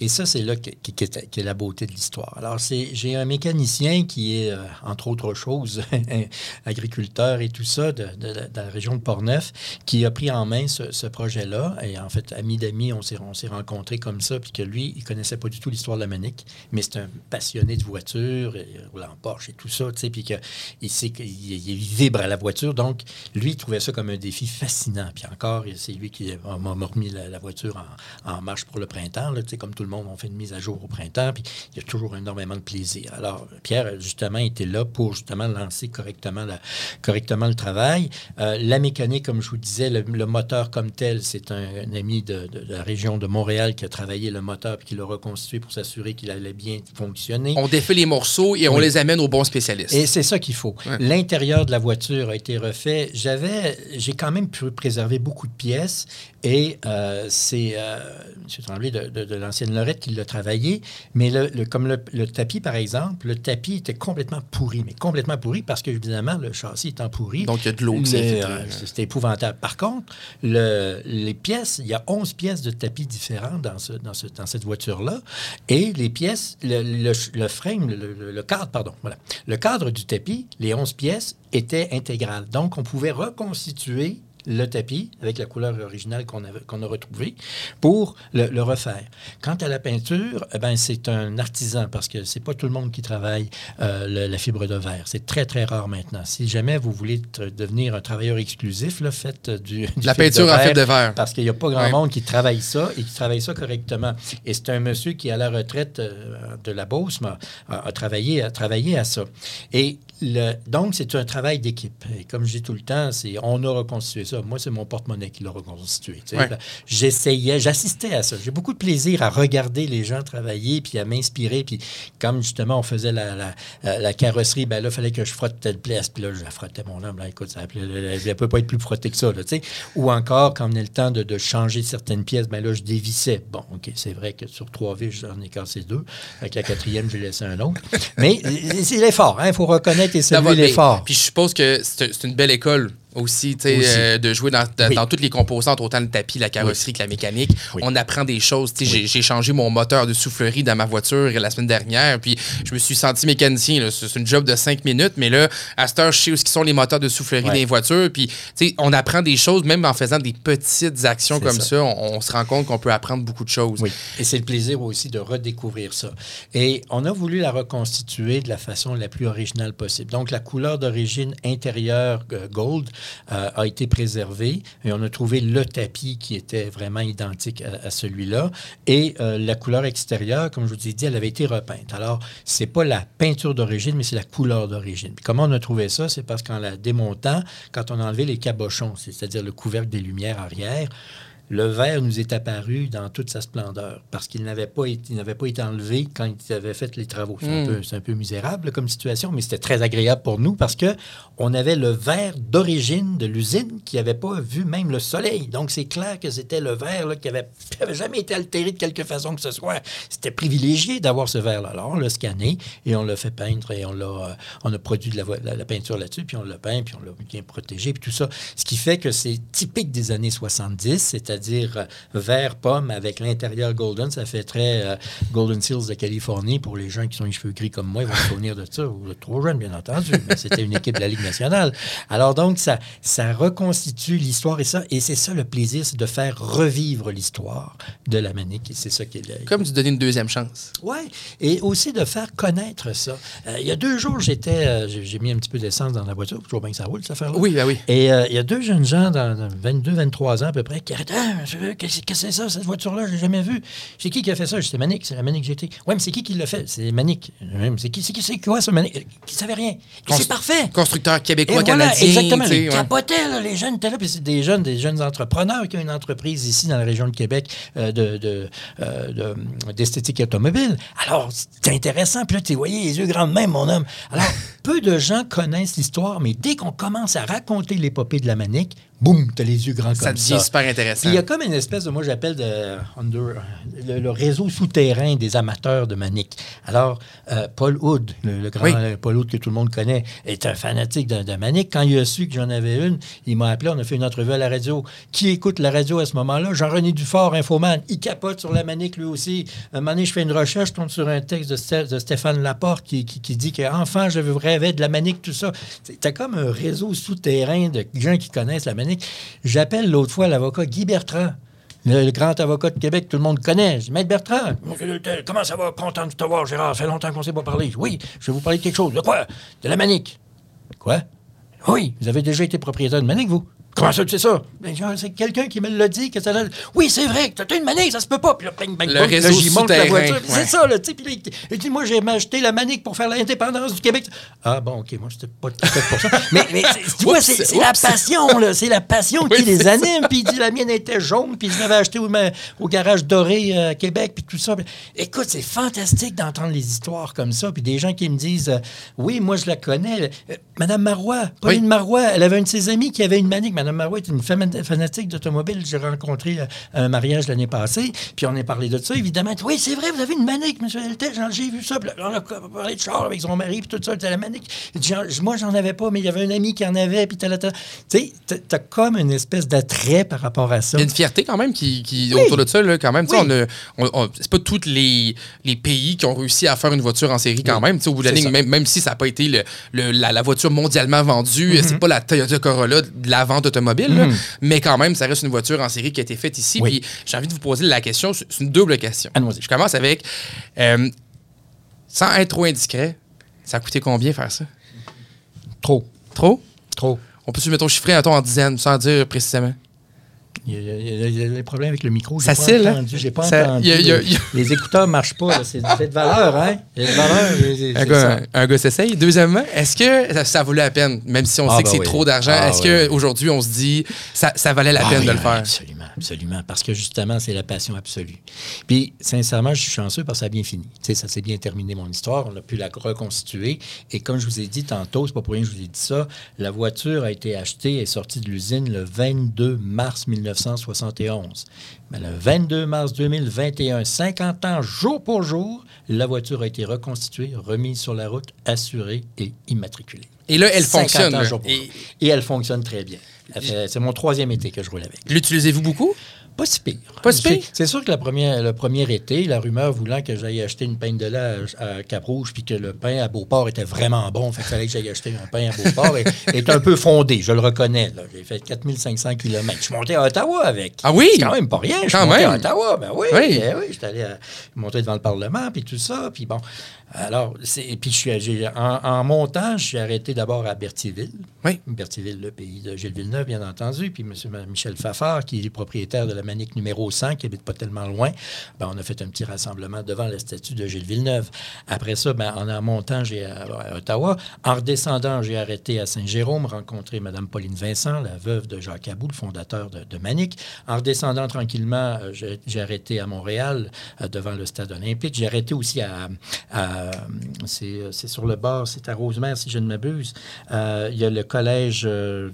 Et ça, c'est là qui, qui est, la beauté de l'histoire. Alors, j'ai un mécanicien qui est, euh, entre autres choses, agriculteur et tout ça, de, la région de Portneuf, qui a pris en main ce, projet-là. Et en fait, ami d'amis, on s'est, on s'est rencontrés comme ça, puis que lui, il connaissait pas du tout l'histoire de la Manique, mais c'est un passionné de voiture, et, en Porsche et tout ça, tu sais, puis qu'il qu'il il vibre à la voiture. Donc, lui, il trouvait ça comme un défi fascinant. Puis encore, c'est lui qui m'a remis la, la voiture en, en marche pour le printemps. Là, tu sais, comme tout le monde, on fait une mise à jour au printemps, puis il y a toujours énormément de plaisir. Alors, Pierre, justement, était là pour justement lancer correctement, la- correctement le travail. Euh, la mécanique, comme je vous disais, le, le moteur comme tel, c'est un, un ami de, de- de la région de Montréal qui a travaillé le moteur puis qui l'a reconstitué pour s'assurer qu'il allait bien fonctionner. On défait les morceaux et on Oui. les amène aux bons spécialistes. Et c'est ça qu'il faut. Ouais. L'intérieur de la voiture a été refait. J'avais, j'ai quand même pu préserver beaucoup de pièces et euh, c'est euh, M. Tremblay de, de- de l'ancienne Lorette qui l'a travaillé. Mais le, le- comme le, le tapis, par exemple, le tapis était complètement pourri, mais complètement pourri parce que, évidemment, le châssis étant pourri. Donc, il y a de l'eau euh, C'était épouvantable. Par contre, le- les pièces, il y a 11 pièces de tapis différentes dans, ce, dans, ce- dans cette voiture-là. Et les pièces, le, le- le frame, le cadre, pardon, voilà. Le cadre du tapis, les 11 pièces, étaient intégrales. Donc, on pouvait reconstituer le tapis avec la couleur originale qu'on a retrouvée pour le, le refaire. Quant à la peinture, eh ben, c'est un artisan parce que c'est pas tout le monde qui travaille euh, le- la fibre de verre. C'est très, très rare maintenant. Si jamais vous voulez devenir un travailleur exclusif, là, faites euh, du, du La peinture en fibre de verre. Parce qu'il n'y a pas grand Ouais. monde qui travaille ça et qui travaille ça correctement. Et c'est un monsieur qui, à la retraite euh, de la Beauce, a, a travaillé, a travaillé à ça. Et le- donc, c'est un travail d'équipe. Et comme je dis tout le temps, c'est on a reconstitué ça. Moi, c'est mon porte-monnaie qui l'a reconstitué. Ouais. J'essayais, j'assistais à ça. J'ai beaucoup de plaisir à regarder les gens travailler, puis à m'inspirer. Puis comme justement, on faisait la, la, carrosserie, ben là, il fallait que je frotte telle place. Puis là, je la frottais mon âme. Là, écoute, ça ne peut pas être plus frottée que ça. Là, tu sais. Ou encore, quand on venait le temps de, de changer certaines pièces, ben là, je dévissais. Bon, OK, c'est vrai que sur trois vis, j'en ai cassé deux. Avec la quatrième, j'ai laissé un autre. Mais c'est l'effort. Il faut reconnaître et saluer l'effort. Puis je suppose que c'est une belle école aussi, tu euh, de jouer dans, dans- Oui. dans toutes les composantes, autant le tapis, la carrosserie que la mécanique. Oui. On apprend des choses. J'ai- changé mon moteur de soufflerie dans ma voiture la semaine dernière, puis je me suis senti mécanicien. C'est une job de cinq minutes, mais là, à cette heure, je sais où sont les moteurs de soufflerie Ouais. les voitures. Puis, on apprend des choses, même en faisant des petites actions comme ça, ça. on, on se rend compte qu'on peut apprendre beaucoup de choses. Oui, et c'est le plaisir aussi de redécouvrir ça. Et on a voulu la reconstituer de la façon la plus originale possible. Donc, la couleur d'origine intérieure euh, gold euh, a été préservée et on a trouvé le tapis qui était vraiment identique à, celui-là. Et euh, la couleur extérieure, comme je vous ai dit, elle avait été repeinte. Alors, c'est pas la peinture d'origine, mais c'est la couleur d'origine. Comment on a trouvé ça? C'est parce qu'en la démontant, quand on a enlevé les cabochons, c'est-à-dire le couvercle des lumières arrière, le verre nous est apparu dans toute sa splendeur parce qu'il n'avait pas, été- il n'avait pas été enlevé quand il avait fait les travaux. C'est un, Mm. peu, c'est un peu misérable comme situation, mais c'était très agréable pour nous parce que on avait le verre d'origine de l'usine qui n'avait pas vu même le soleil. Donc, c'est clair que c'était le verre là, qui avait, qui avait jamais été altéré de quelque façon que ce soit. C'était privilégié d'avoir ce verre-là. Alors, on l'a scanné et on l'a fait peindre et on, l'a, euh, on a produit de la, la- la peinture là-dessus, puis on l'a peint, puis on l'a bien protégé, puis tout ça. Ce qui fait que c'est typique des années 70, c'est-à-dire euh, vert pomme avec l'intérieur golden. Ça fait très euh, Golden Seals de Californie pour les gens qui sont les cheveux gris comme moi. Ils vont se souvenir de ça. Vous êtes trop jeune, bien entendu, mais c'était une équipe de la Ligue nationale. Alors donc, ça, ça reconstitue l'histoire et ça, et c'est ça le plaisir, c'est de faire revivre l'histoire de la manique. Et c'est ça qui est Comme tu donner une deuxième chance. oui, et aussi de faire connaître ça. Euh, il y a deux jours, j'étais, euh, j'ai mis un petit peu d'essence dans la voiture, toujours bien que ça roule, cette affaire-là. Oui, ben oui. Et il y a deux jeunes gens, dans, dans 22, 23 ans à peu près, qui arrêtent. Qu'est-ce que c'est ça, cette voiture-là? Je l'ai jamais vue. C'est qui qui a fait ça? C'est Manic, c'est la Manic GT. Oui, mais c'est qui qui l'a fait? C'est Manic. Ouais, C'est qui, c'est qui, c'est quoi, ce Manic? Qui savait rien. C'est parfait. Constructeur Et québécois, voilà, exactement. Ils ouais. capotaient, là, les jeunes étaient là. Puis c'est des jeunes, des jeunes entrepreneurs qui ont une entreprise ici dans la région de Québec euh, de, de, euh, de- d'esthétique automobile. Alors, c'est intéressant. Puis là, tu voyais les yeux grands de même, mon homme. Alors, peu de gens connaissent l'histoire, mais dès qu'on commence à raconter l'épopée de la manique, boum, t'as les yeux grands Ça comme devient ça. super intéressant. il y a comme une espèce de, moi j'appelle le, le réseau souterrain des amateurs de manique. Alors, euh, Paul Hood, le, le grand Oui. euh, Paul Hood que tout le monde connaît, est un fanatique de, de manique. Quand il a su que j'en avais une, il m'a appelé, on a fait une entrevue à la radio. Qui écoute la radio à ce moment-là? Jean-René Dufort, infoman, il capote sur la manique lui aussi. Un moment donné, je fais une recherche, je tombe sur un texte de, Sté- de Stéphane Laporte qui, qui, qui dit qu'enfant, je rêvais de la manique, tout ça. T'as comme un réseau souterrain de gens qui connaissent la J'appelle l'autre fois l'avocat Guy Bertrand. Le, le grand avocat de Québec, tout le monde connaît. Je dis, Maître Bertrand, comment ça va? Content de te voir, Gérard. Ça fait longtemps qu'on ne s'est pas parlé. Oui, je vais vous parler de quelque chose. De quoi? De la manique. Quoi? Oui, vous avez déjà été propriétaire de manique, vous? Comment ça, tu sais ça? Ben, c'est quelqu'un qui me l'a dit. que ça... Oui, c'est vrai, que t'as une manique, ça se peut pas. Puis là, bang, bang, Le bang, réseau là, monte la voiture. ouais. C'est ça, là, tu sais. Dit, moi, j'ai acheté la manique pour faire l'indépendance du Québec. Ah, bon, OK, moi, c'était pas tout à fait pour ça. Mais, mais c'est- tu vois, c'est la passion, là. C'est la passion Oui, qui les anime. Puis il dit, la mienne était jaune, puis je l'avais acheté au, au garage doré euh, à Québec, puis tout ça. Puis, écoute, c'est fantastique d'entendre les histoires comme ça. Puis des gens qui me disent, euh, oui, moi, je la connais. Euh, Madame Marois, Pauline Oui. Marois, elle avait une de ses amies qui avait une manique. Madame Marois est une fan- fanatique d'automobile. J'ai rencontré euh, un mariage l'année passée, puis on a parlé de ça, évidemment. Oui, c'est vrai, vous avez une manique, monsieur Deltel, j'ai vu ça. Puis là, on a parlé de char avec son mari, puis tout ça, la manique. Moi, j'en avais pas, mais il y avait un ami qui en avait, puis. Tu sais, t'as- comme une espèce d'attrait par rapport à ça. Il y a une fierté quand même qui, qui- Oui. autour de ça, là, quand même. Oui. on a- on- on- c'est pas tous les, les pays qui ont réussi à faire une voiture en série quand Oui. même. Au bout de la ligne, même, même si ça n'a pas été le- le- la, la voiture mondialement vendue, Mm-hmm. c'est pas la Toyota Corolla de la vente automobile, là, mais quand même, ça reste une voiture en série qui a été faite ici. Oui. Puis j'ai envie de vous poser la question, c'est une double question. Je commence avec, euh, sans être trop indiscret, ça a coûté combien faire ça? Trop, Trop? trop. On peut-tu, mettons, chiffrer un ton en dizaines, sans dire précisément? Il y, a, il y des problèmes avec le micro. J'ai Ça pas cille, hein? J'ai pas Ça- entendu. il y a- il y a- les, y écouteurs ne marchent pas. C'est de valeur, hein? De valeur. Un gars, un gars s'essaye. Deuxièmement, est-ce que ça, ça vaut la peine, même si on Ah, sait que ben c'est oui. trop d'argent, Ah, est-ce oui. qu'aujourd'hui on se dit ça, ça valait la Ah peine oui, de le faire? Absolument, absolument. Parce que justement, c'est la passion absolue. Puis, sincèrement, je suis chanceux parce que ça a bien fini. Tu sais, ça s'est bien terminé, mon histoire. On a pu la reconstituer. Et comme je vous ai dit tantôt, c'est pas pour rien que je vous ai dit ça, la voiture a été achetée et sortie de l'usine le 22 mars 1971. Mais le 22 mars 2021, 50 ans jour pour jour, la voiture a été reconstituée, remise sur la route, assurée et immatriculée. Et là, elle 50 fonctionne. Et. Et elle fonctionne très bien. Fait- C'est mon troisième été que je roule avec. l'utilisez-vous beaucoup? Pas si pire. Pas si pire? C'est- sûr que la première, le premier été, la rumeur voulant que j'aille acheter une pain de lait à, à Cap-Rouge puis que le pain à Beauport était vraiment bon, fait qu'il fallait que j'aille acheter un pain à Beauport, est un peu fondé, je le reconnais. J'ai fait 4500 km. Je suis monté à Ottawa avec. Ah oui? C'est quand même pas rien. Je suis Quand monté même. à Ottawa, ben oui. Oui. ben oui, j'étais allé à- monter devant le Parlement, puis tout ça, puis bon. Alors, puis je suis, j'ai- en, en montant, je suis arrêté d'abord à Berthierville. Oui. Berthierville, le pays de Gilles Villeneuve, bien entendu, puis M. Michel Fafard, qui est propriétaire de la la Manique numéro 100, qui habite pas tellement loin. Ben, on a fait un petit rassemblement devant la statue de Gilles Villeneuve. Après ça, ben, en montant, j'ai à, à Ottawa. En redescendant, j'ai arrêté à Saint-Jérôme, rencontré Mme Pauline Vincent, la veuve de Jacques Abou, le fondateur de, Manic. En redescendant tranquillement, euh, j'ai arrêté à Montréal, euh, devant le stade olympique. J'ai arrêté aussi à... c'est sur le bord, c'est à Rosemère, si je ne m'abuse. Euh, il y a le collège, euh,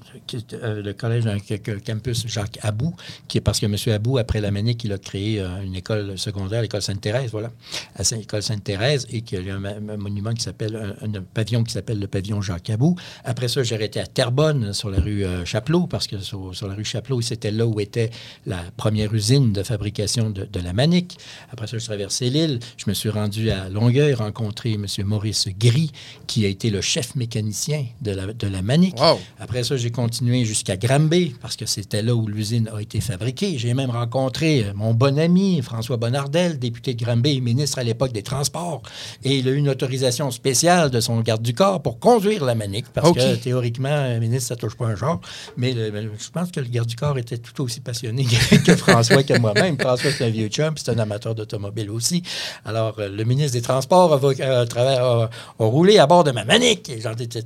euh, le collège, c- campus Jacques Abou, qui est parce que M. Abou, après la Manique, il a créé euh, une école secondaire, l'école Sainte-Thérèse, voilà, à l'école Sainte-Thérèse, et qu'il y a un, un monument qui s'appelle, un, un pavillon qui s'appelle le pavillon Jacques Abou. Après ça, j'ai arrêté à Terrebonne, sur la rue euh, Chapelot, parce que sur, sur la rue Chapelot, c'était là où était la première usine de fabrication de, de la Manique. Après ça, je traversais l'île. Je me suis rendu à Longueuil, rencontrer M. Maurice Gris, qui a été le chef mécanicien de la, de la Manique. Wow. Après ça, j'ai continué jusqu'à Granby, parce que c'était là où l'usine a été fabriquée. J'ai même rencontré euh, mon bon ami, François Bonnardel, député de Granby et ministre à l'époque des Transports. Et il a eu une autorisation spéciale de son garde du corps pour conduire la Manique, parce que théoriquement, un ministre, ça touche pas un genre. Mais le- je pense que le garde du corps était tout aussi passionné que, François, que moi-même. François, c'est un vieux chum, c'est un amateur d'automobile aussi. Alors, euh, le ministre des Transports a, vo- a trava- a- a roulé à bord de ma Manique. Et j'en étais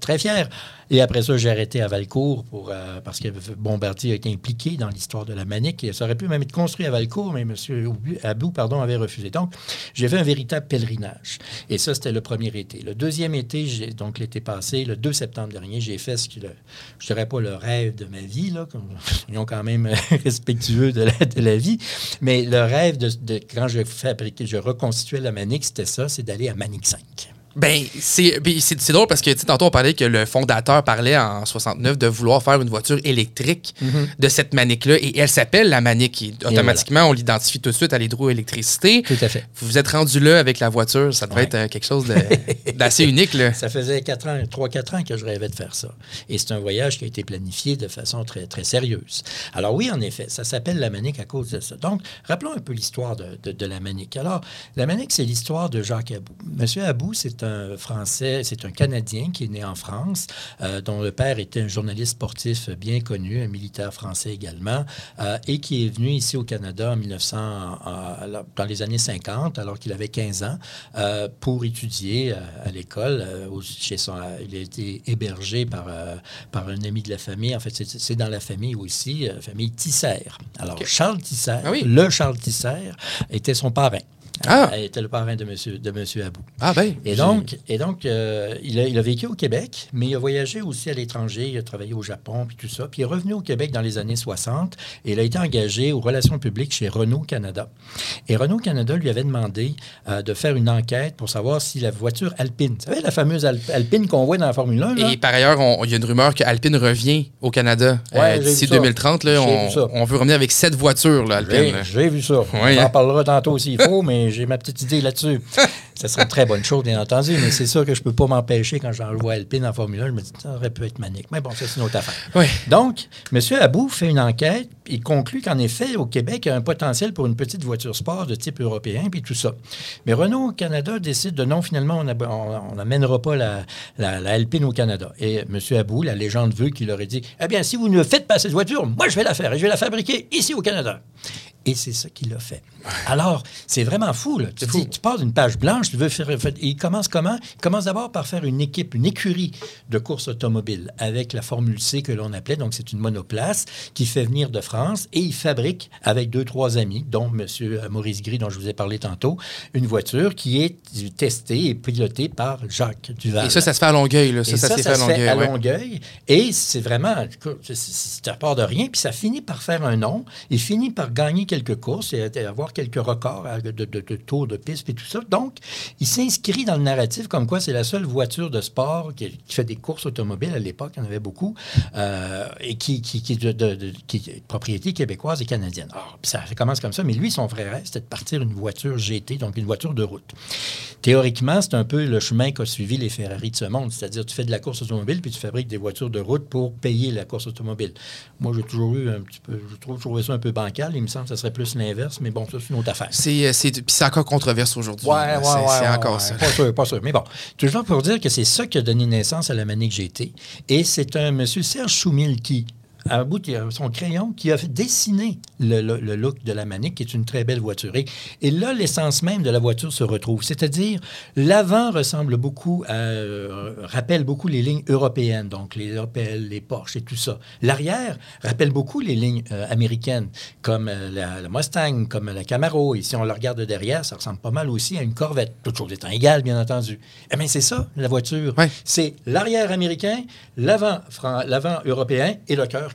très fier. Et après ça, j'ai arrêté à Valcourt pour, euh, parce que Bombardier a été impliqué dans l'histoire de la Manique. Ça aurait pu même être construit à Valcourt, mais M. Abou pardon, avait refusé. Donc, j'ai fait un véritable pèlerinage. Et ça, c'était le premier été. Le deuxième été, donc l'été passé, le 2 septembre dernier, j'ai fait ce qui, le, je pas le rêve de ma vie, là, quand même respectueux de la, vie, mais le rêve de, de- quand je fabriquais, je reconstituais la Manique, c'était ça, c'est d'aller à Manique 5. Ben, c'est drôle parce que, tantôt, on parlait que le fondateur parlait en 69 de vouloir faire une voiture électrique de cette manique-là. Et elle s'appelle la manique. Et automatiquement, on l'identifie tout de suite à l'hydroélectricité. Tout à fait. Vous vous êtes rendu là avec la voiture. Ça devait Ouais. être euh, quelque chose d'assez unique, là. Ça faisait 4 ans, 3-4 ans que je rêvais de faire ça. Et c'est un voyage qui a été planifié de façon très, très sérieuse. Alors oui, en effet, ça s'appelle la Manique à cause de ça. Donc, rappelons un peu l'histoire de, de- de la Manique. Alors, la Manique, c'est l'histoire de Jacques Abou. Monsieur Abou, c'est un Français, c'est un Canadien qui est né en France, euh, dont le père était un journaliste sportif bien connu, un militaire français également, euh, et qui est venu ici au Canada en 1900, en- alors, dans les années 50, alors qu'il avait 15 ans, euh, pour étudier à l'école. chez son, il a été hébergé par, par un ami de la famille. En fait, c'est- c'est dans la famille aussi, famille Tisser. Alors. Charles Tisser, Ah oui. le Charles Tisser, était son parrain. Ah. Euh, était le parrain de monsieur, de monsieur Abou. Ah, ben. Et donc, et donc euh, il, a, il a vécu au Québec, mais il a voyagé aussi à l'étranger. Il a travaillé au Japon, puis tout ça. Puis il est revenu au Québec dans les années 60 et il a été engagé aux relations publiques chez Renault Canada. Et Renault Canada lui avait demandé euh, de faire une enquête pour savoir si la voiture Alpine, vous savez, la fameuse Al- Alpine qu'on voit dans la Formule 1, là? Et par ailleurs, il y a une rumeur que Alpine revient au Canada euh, Ouais, j'ai d'ici vu ça. 2030. Là, on, veut revenir avec sept voitures, là, Alpine. J'ai vu ça. Ouais, on hein. en parlera tantôt s'il faut, mais j'ai ma petite idée là-dessus. ça serait une très bonne chose, bien entendu, mais c'est sûr que je ne peux pas m'empêcher quand j'en vois Alpine en Formule 1, je me dis ça aurait pu être manique. Mais bon, ça, c'est une autre affaire. Ouais. Donc, M. Abou fait une enquête, il conclut qu'en effet, au Québec, il y a un potentiel pour une petite voiture sport de type européen, puis tout ça. Mais Renault Canada décide de non, finalement, on n'amènera pas la, la- la Alpine au Canada. Et M. Abou, la légende veut qu'il aurait dit Eh bien, si vous ne faites pas cette voiture, moi, je vais la faire et je vais la fabriquer ici au Canada. Et c'est ça qu'il a fait. Alors, c'est vraiment fou. Là. Tu, fou. dis, tu pars d'une page blanche, tu veux faire. et il commence comment? Il commence d'abord par faire une équipe, une écurie de course automobile avec la Formule C que l'on appelait. Donc, c'est une monoplace qui fait venir de France et il fabrique avec deux, trois amis, dont M. Maurice Gris, dont je vous ai parlé tantôt, une voiture qui est testée et pilotée par Jacques Duval. Et ça, ça se fait à Longueuil. Là. Ça, Et ça, ça, s'est ça fait à se fait Longueuil. à ouais. Longueuil. Et c'est vraiment, c'est- à part de rien. Puis ça finit par faire un nom. Il finit par gagner quelques courses et avoir quelques records euh, de, de, de tours de piste et tout ça. Donc, il s'inscrit dans le narratif comme quoi c'est la seule voiture de sport qui, fait des courses automobiles à l'époque. Il y en avait beaucoup. euh, et qui, qui, qui, est propriété québécoise et canadienne. Alors, ça commence comme ça. Mais lui, son frère, c'était de partir une voiture GT, donc une voiture de route. Théoriquement, c'est un peu le chemin qu'a suivi les Ferrari de ce monde. C'est-à-dire, tu fais de la course automobile puis tu fabriques des voitures de route pour payer la course automobile. Moi, j'ai toujours eu un petit peu, je trouve, je trouvais ça un peu bancal. Il me semble que ça serait plus l'inverse, mais bon, ça, c'est une autre affaire. C'est, euh, c'est, puis c'est encore controverse aujourd'hui. Ouais, là. ouais, c'est, ouais, c'est encore ça. Pas sûr, pas sûr. Mais bon, toujours pour dire que c'est ça qui a donné naissance à la Manique GT. Et c'est un monsieur Serge Soumilki à bout de son crayon, qui a fait dessiner le, le- le look de la Manic, qui est une très belle voiture. Et, et là, l'essence même de la voiture se retrouve. C'est-à-dire, l'avant ressemble beaucoup, à, euh, rappelle beaucoup les lignes européennes, donc les Opel, les Porsche et tout ça. L'arrière rappelle beaucoup les lignes euh, américaines, comme euh, la, la Mustang, comme la Camaro. Et si on la regarde de derrière, ça ressemble pas mal aussi à une Corvette. Toutes choses étant égales, bien entendu. Eh bien, c'est ça, la voiture. Ouais. C'est l'arrière américain, l'avant européen et le cœur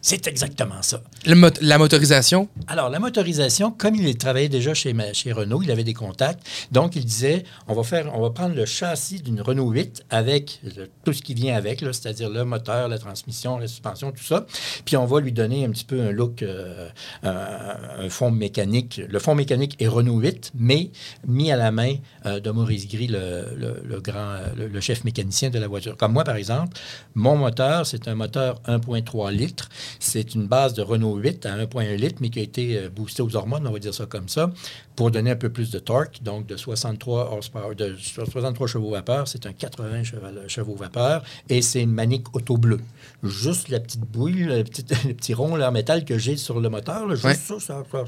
C'est exactement ça. La motorisation, Alors, la motorisation, comme il travaillait déjà chez, chez Renault, il avait des contacts. Donc, il disait, on va, faire, on va prendre le châssis d'une Renault 8 avec tout ce qui vient avec, c'est-à-dire le moteur, la transmission, la suspension, tout ça. Puis, on va lui donner un petit peu un look, euh, un, fond mécanique. Le fond mécanique est Renault 8, mais mis à la main euh, de Maurice Gris, le, le- grand, le chef mécanicien de la voiture. Comme moi, par exemple, mon moteur, c'est un moteur 1.3 litres. C'est une base de Renault 8 à 1.1 litre, mais qui a été euh, boosté aux hormones, on va dire ça comme ça, pour donner un peu plus de torque, donc de 63, horsepower, de 63 chevaux vapeur, c'est un 80 chevaux vapeur, et c'est une manique auto bleue. Juste la petite bouille, le petit, le petit rond là, en métal que j'ai sur le moteur, là, juste ouais. ça, ça, ça,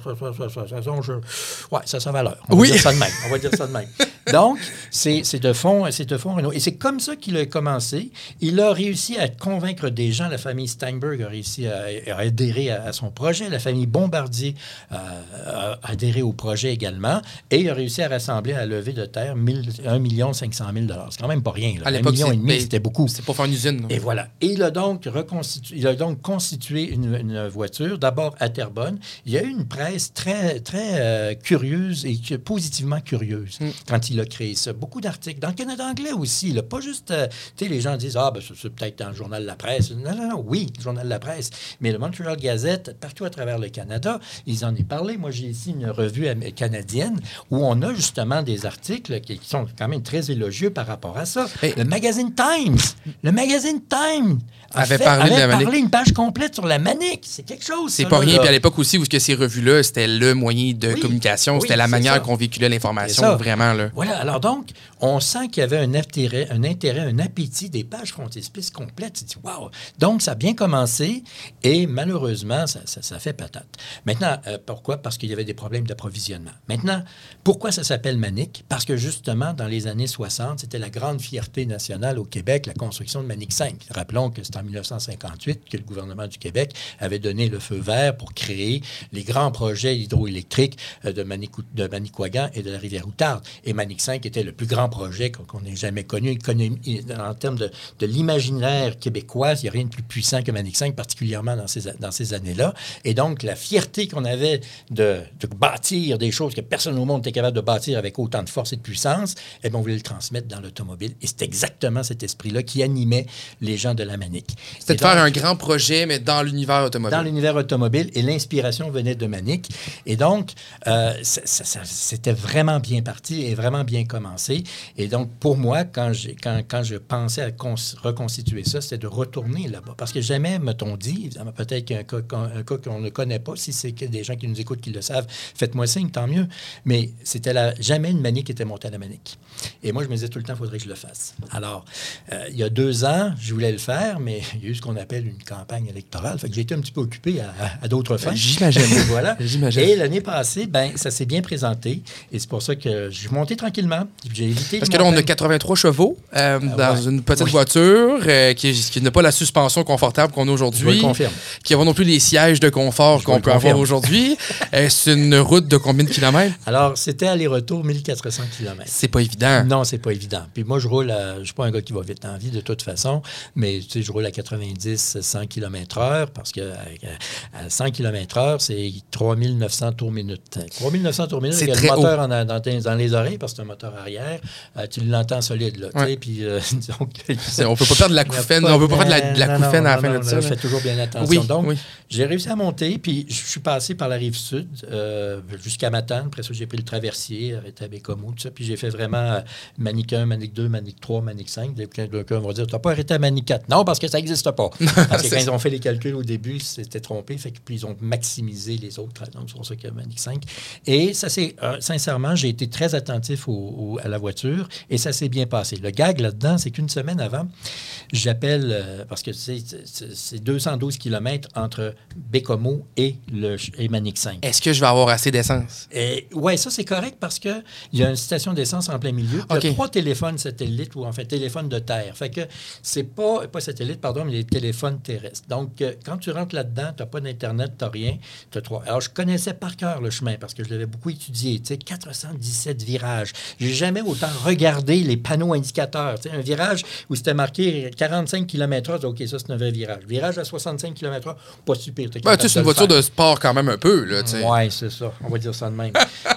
ça, ça, je... ouais, ça, ça, valeur. On oui. va dire ça de même. On va dire ça de même. Donc, c'est de fond, c'est de fond Renault. Et c'est comme ça qu'il a commencé. Il a réussi à convaincre des gens. La famille Steinberg a réussi à, à adhérer à, à, son projet. La famille Bombardier euh, a, a adhéré au projet également. Et il a réussi à rassembler, à lever de terre 1 500 000 C'est quand même pas rien. Là. à l'époque, million et demi, c'est- c'était beaucoup. c'est pour faire une usine. Et voilà. Et il a donc, reconstitué, il a donc constitué une, une voiture, d'abord à Terrebonne. Il y a eu une presse très, très euh, curieuse et positivement curieuse Mm. quand il a créé ça. Beaucoup d'articles. Dans le Canada anglais aussi. là. Pas juste, euh, tu sais, les gens disent, ah, ben, c'est peut-être dans le journal de la presse. Non, non, non, oui, le journal de la presse. Mais le Montreal Gazette, partout à travers le Canada, ils en ont parlé. Moi, j'ai ici une revue am- canadienne où on a justement des articles qui, qui sont quand même très élogieux par rapport à ça. Le magazine Times, le magazine Time a Avait fait- parlé de la avait parlé une page complète sur la manique. C'est quelque chose. C'est pas là, rien. là. Puis à l'époque aussi, où que ces revues-là, c'était le moyen de Oui. communication, Oui, c'était la manière qu'on véhiculait l'information, vraiment. Là. Voilà, alors donc, on sent qu'il y avait un intérêt, un intérêt, un appétit des pages frontispices complètes. Tu dis! Donc, ça a bien commencé et malheureusement, ça, ça- ça fait patate. Maintenant, euh, pourquoi? Parce qu'il y avait des problèmes d'approvisionnement. Maintenant, pourquoi ça s'appelle Manic? Parce que justement, dans les années 60, c'était la grande fierté nationale au Québec, la construction de Manic 5. Rappelons que c'est en 1958 que le gouvernement du Québec avait donné le feu vert pour créer les grands projets hydroélectriques euh, de, Manicou- de Manicouagan et de la rivière Outarde. Et Manic 5 était le plus grand projet qu'on ait jamais connu. En termes de, l'imaginaire québécois, il n'y a rien de plus puissant que Manic 5, particulièrement dans ces, dans ces années-là. Et donc, la fierté qu'on avait de bâtir des choses que personne au monde n'était capable de bâtir avec autant de force et de puissance, eh bien, on voulait le transmettre dans l'automobile. Et c'est exactement cet esprit-là qui animait les gens de la Manic. C'était de faire un grand projet, mais dans l'univers automobile. dans l'univers automobile et l'inspiration venait de Manic. Et donc, euh, ça- ça- ça- c'était vraiment bien parti et vraiment bien commencé. Et donc, pour moi, quand, j'ai- quand, quand je pensais à cons- reconstituer ça, c'était de retourner là-bas. Parce que jamais, mettons dit, peut-être qu'un cas, un cas qu'on ne connaît pas, si c'est que des gens qui nous écoutent qui le savent, faites-moi signe, tant mieux. Mais c'était la, jamais une Manic qui était montée à la Manic. Et moi, je me disais tout le temps, il faudrait que je le fasse. Alors, euh, il y a deux ans, je voulais le faire, mais il y a eu ce qu'on appelle une campagne électorale. Fait que j'ai été un petit peu occupé à, d'autres fins. J'imagine. voilà. J'imagine. Et l'année passée, ben, ça s'est bien présenté. Et c'est pour ça que je suis monté tranquillement. J'ai évité Parce que là, on a montagnes. 83 chevaux euh, dans ouais. une petite Oui. voiture euh, qui, qui n'a pas la suspension confortable qu'on a Je aujourd'hui. le confirme. Qui n'a pas non plus les sièges de confort Je qu'on peut avoir aujourd'hui. C'est une route de combien de kilomètres? Alors, c'était aller-retour 1400 km. C'est pas évident. Non, c'est pas évident. Puis moi, je roule à, je suis pas un gars qui va vite la vie de toute façon, mais tu sais, je roule à 90, 100 km heure parce que à, à 100 km heure, c'est 3900 tours minute. 3900 tours minute, C'est il y a le moteur en- dans, dans- les oreilles parce que c'est un moteur arrière. Euh, tu l'entends solide, là. Ouais. Puis, euh, donc, On peut pas perdre de la couffaine. On peut pas faire de la, de la non, non, couffaine à la fin non, de ça. là. Faites toujours bien attention. Oui, Donc, oui. j'ai réussi à monter, puis je suis passé par la rive sud euh, jusqu'à Après ça, j'ai pris le traversier, arrêté à Bécomo, tout ça. Puis j'ai fait vraiment euh, Manic 1, Manic 2, Manic 3, Manic 5. Quelqu'un va dire, tu n'as pas arrêté à Manic 4. Non, parce que ça n'existe pas. Parce que quand ils ont fait les calculs au début, c'était trompé. Fait que, puis ils ont maximisé les autres. Donc, c'est pour ça qu'il y a Manic 5. Et ça c'est sincèrement, j'ai été très attentif au- au- à la voiture et ça s'est bien passé. Le gag là-dedans, c'est qu'une semaine avant, j'appelle, euh, parce que c'est- c'est c'est 212 km entre Bécomo et, le, et Manic 5. Est-ce que je vais avoir assez d'essence? Oui, ça, c'est correct parce qu'il y a une station d'essence en plein milieu. Il y a trois téléphones satellites ou en fait téléphones de terre. Fait que c'est pas, pas satellite, pardon, mais des téléphones terrestres. Donc, euh, quand tu rentres là-dedans, tu n'as pas d'Internet, tu n'as rien. Trois. Alors, je connaissais par cœur le chemin parce que je l'avais beaucoup étudié. Tu sais, 417 virages. J'ai jamais autant regardé les panneaux indicateurs. Tu sais, un virage où c'était marqué 45 km/h, OK, ça, c'est un vrai virage. Virage à 65 km/h, pas super. Ben, capable tu sais, c'est une voiture faire. de sport quand même un peu. Oui, c'est ça. On va dire ça de même.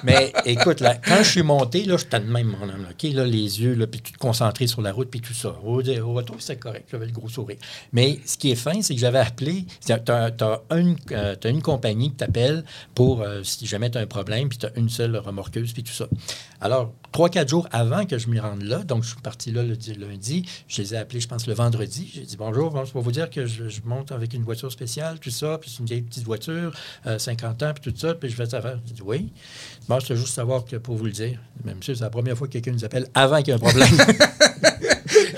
Mais écoute, là, quand je suis monté, là, j'étais de même, mon homme. là, OK, là, les yeux, là, puis tout concentré sur la route, puis tout ça. Au, au retour, c'était correct. J'avais le gros sourire. Mais ce qui est fin, c'est que j'avais appelé. Tu as, euh, une compagnie qui t'appelle pour euh, si jamais tu as un problème, puis tu as une seule remorqueuse, puis tout ça. Alors, trois, quatre jours avant que je m'y rende là, donc je suis parti là le di- lundi, je les ai appelés, je pense, le vendredi. J'ai dit bonjour, bon, c'est pour vous dire que je, je monte avec une voiture spéciale, tout ça, puis c'est une vieille petite voiture, euh, 50 ans, puis tout ça, puis je vais faire. J'ai dit oui. Bon, c'est juste savoir que pour vous le dire. Mais monsieur, c'est la première fois que quelqu'un nous appelle avant qu'il y ait un problème.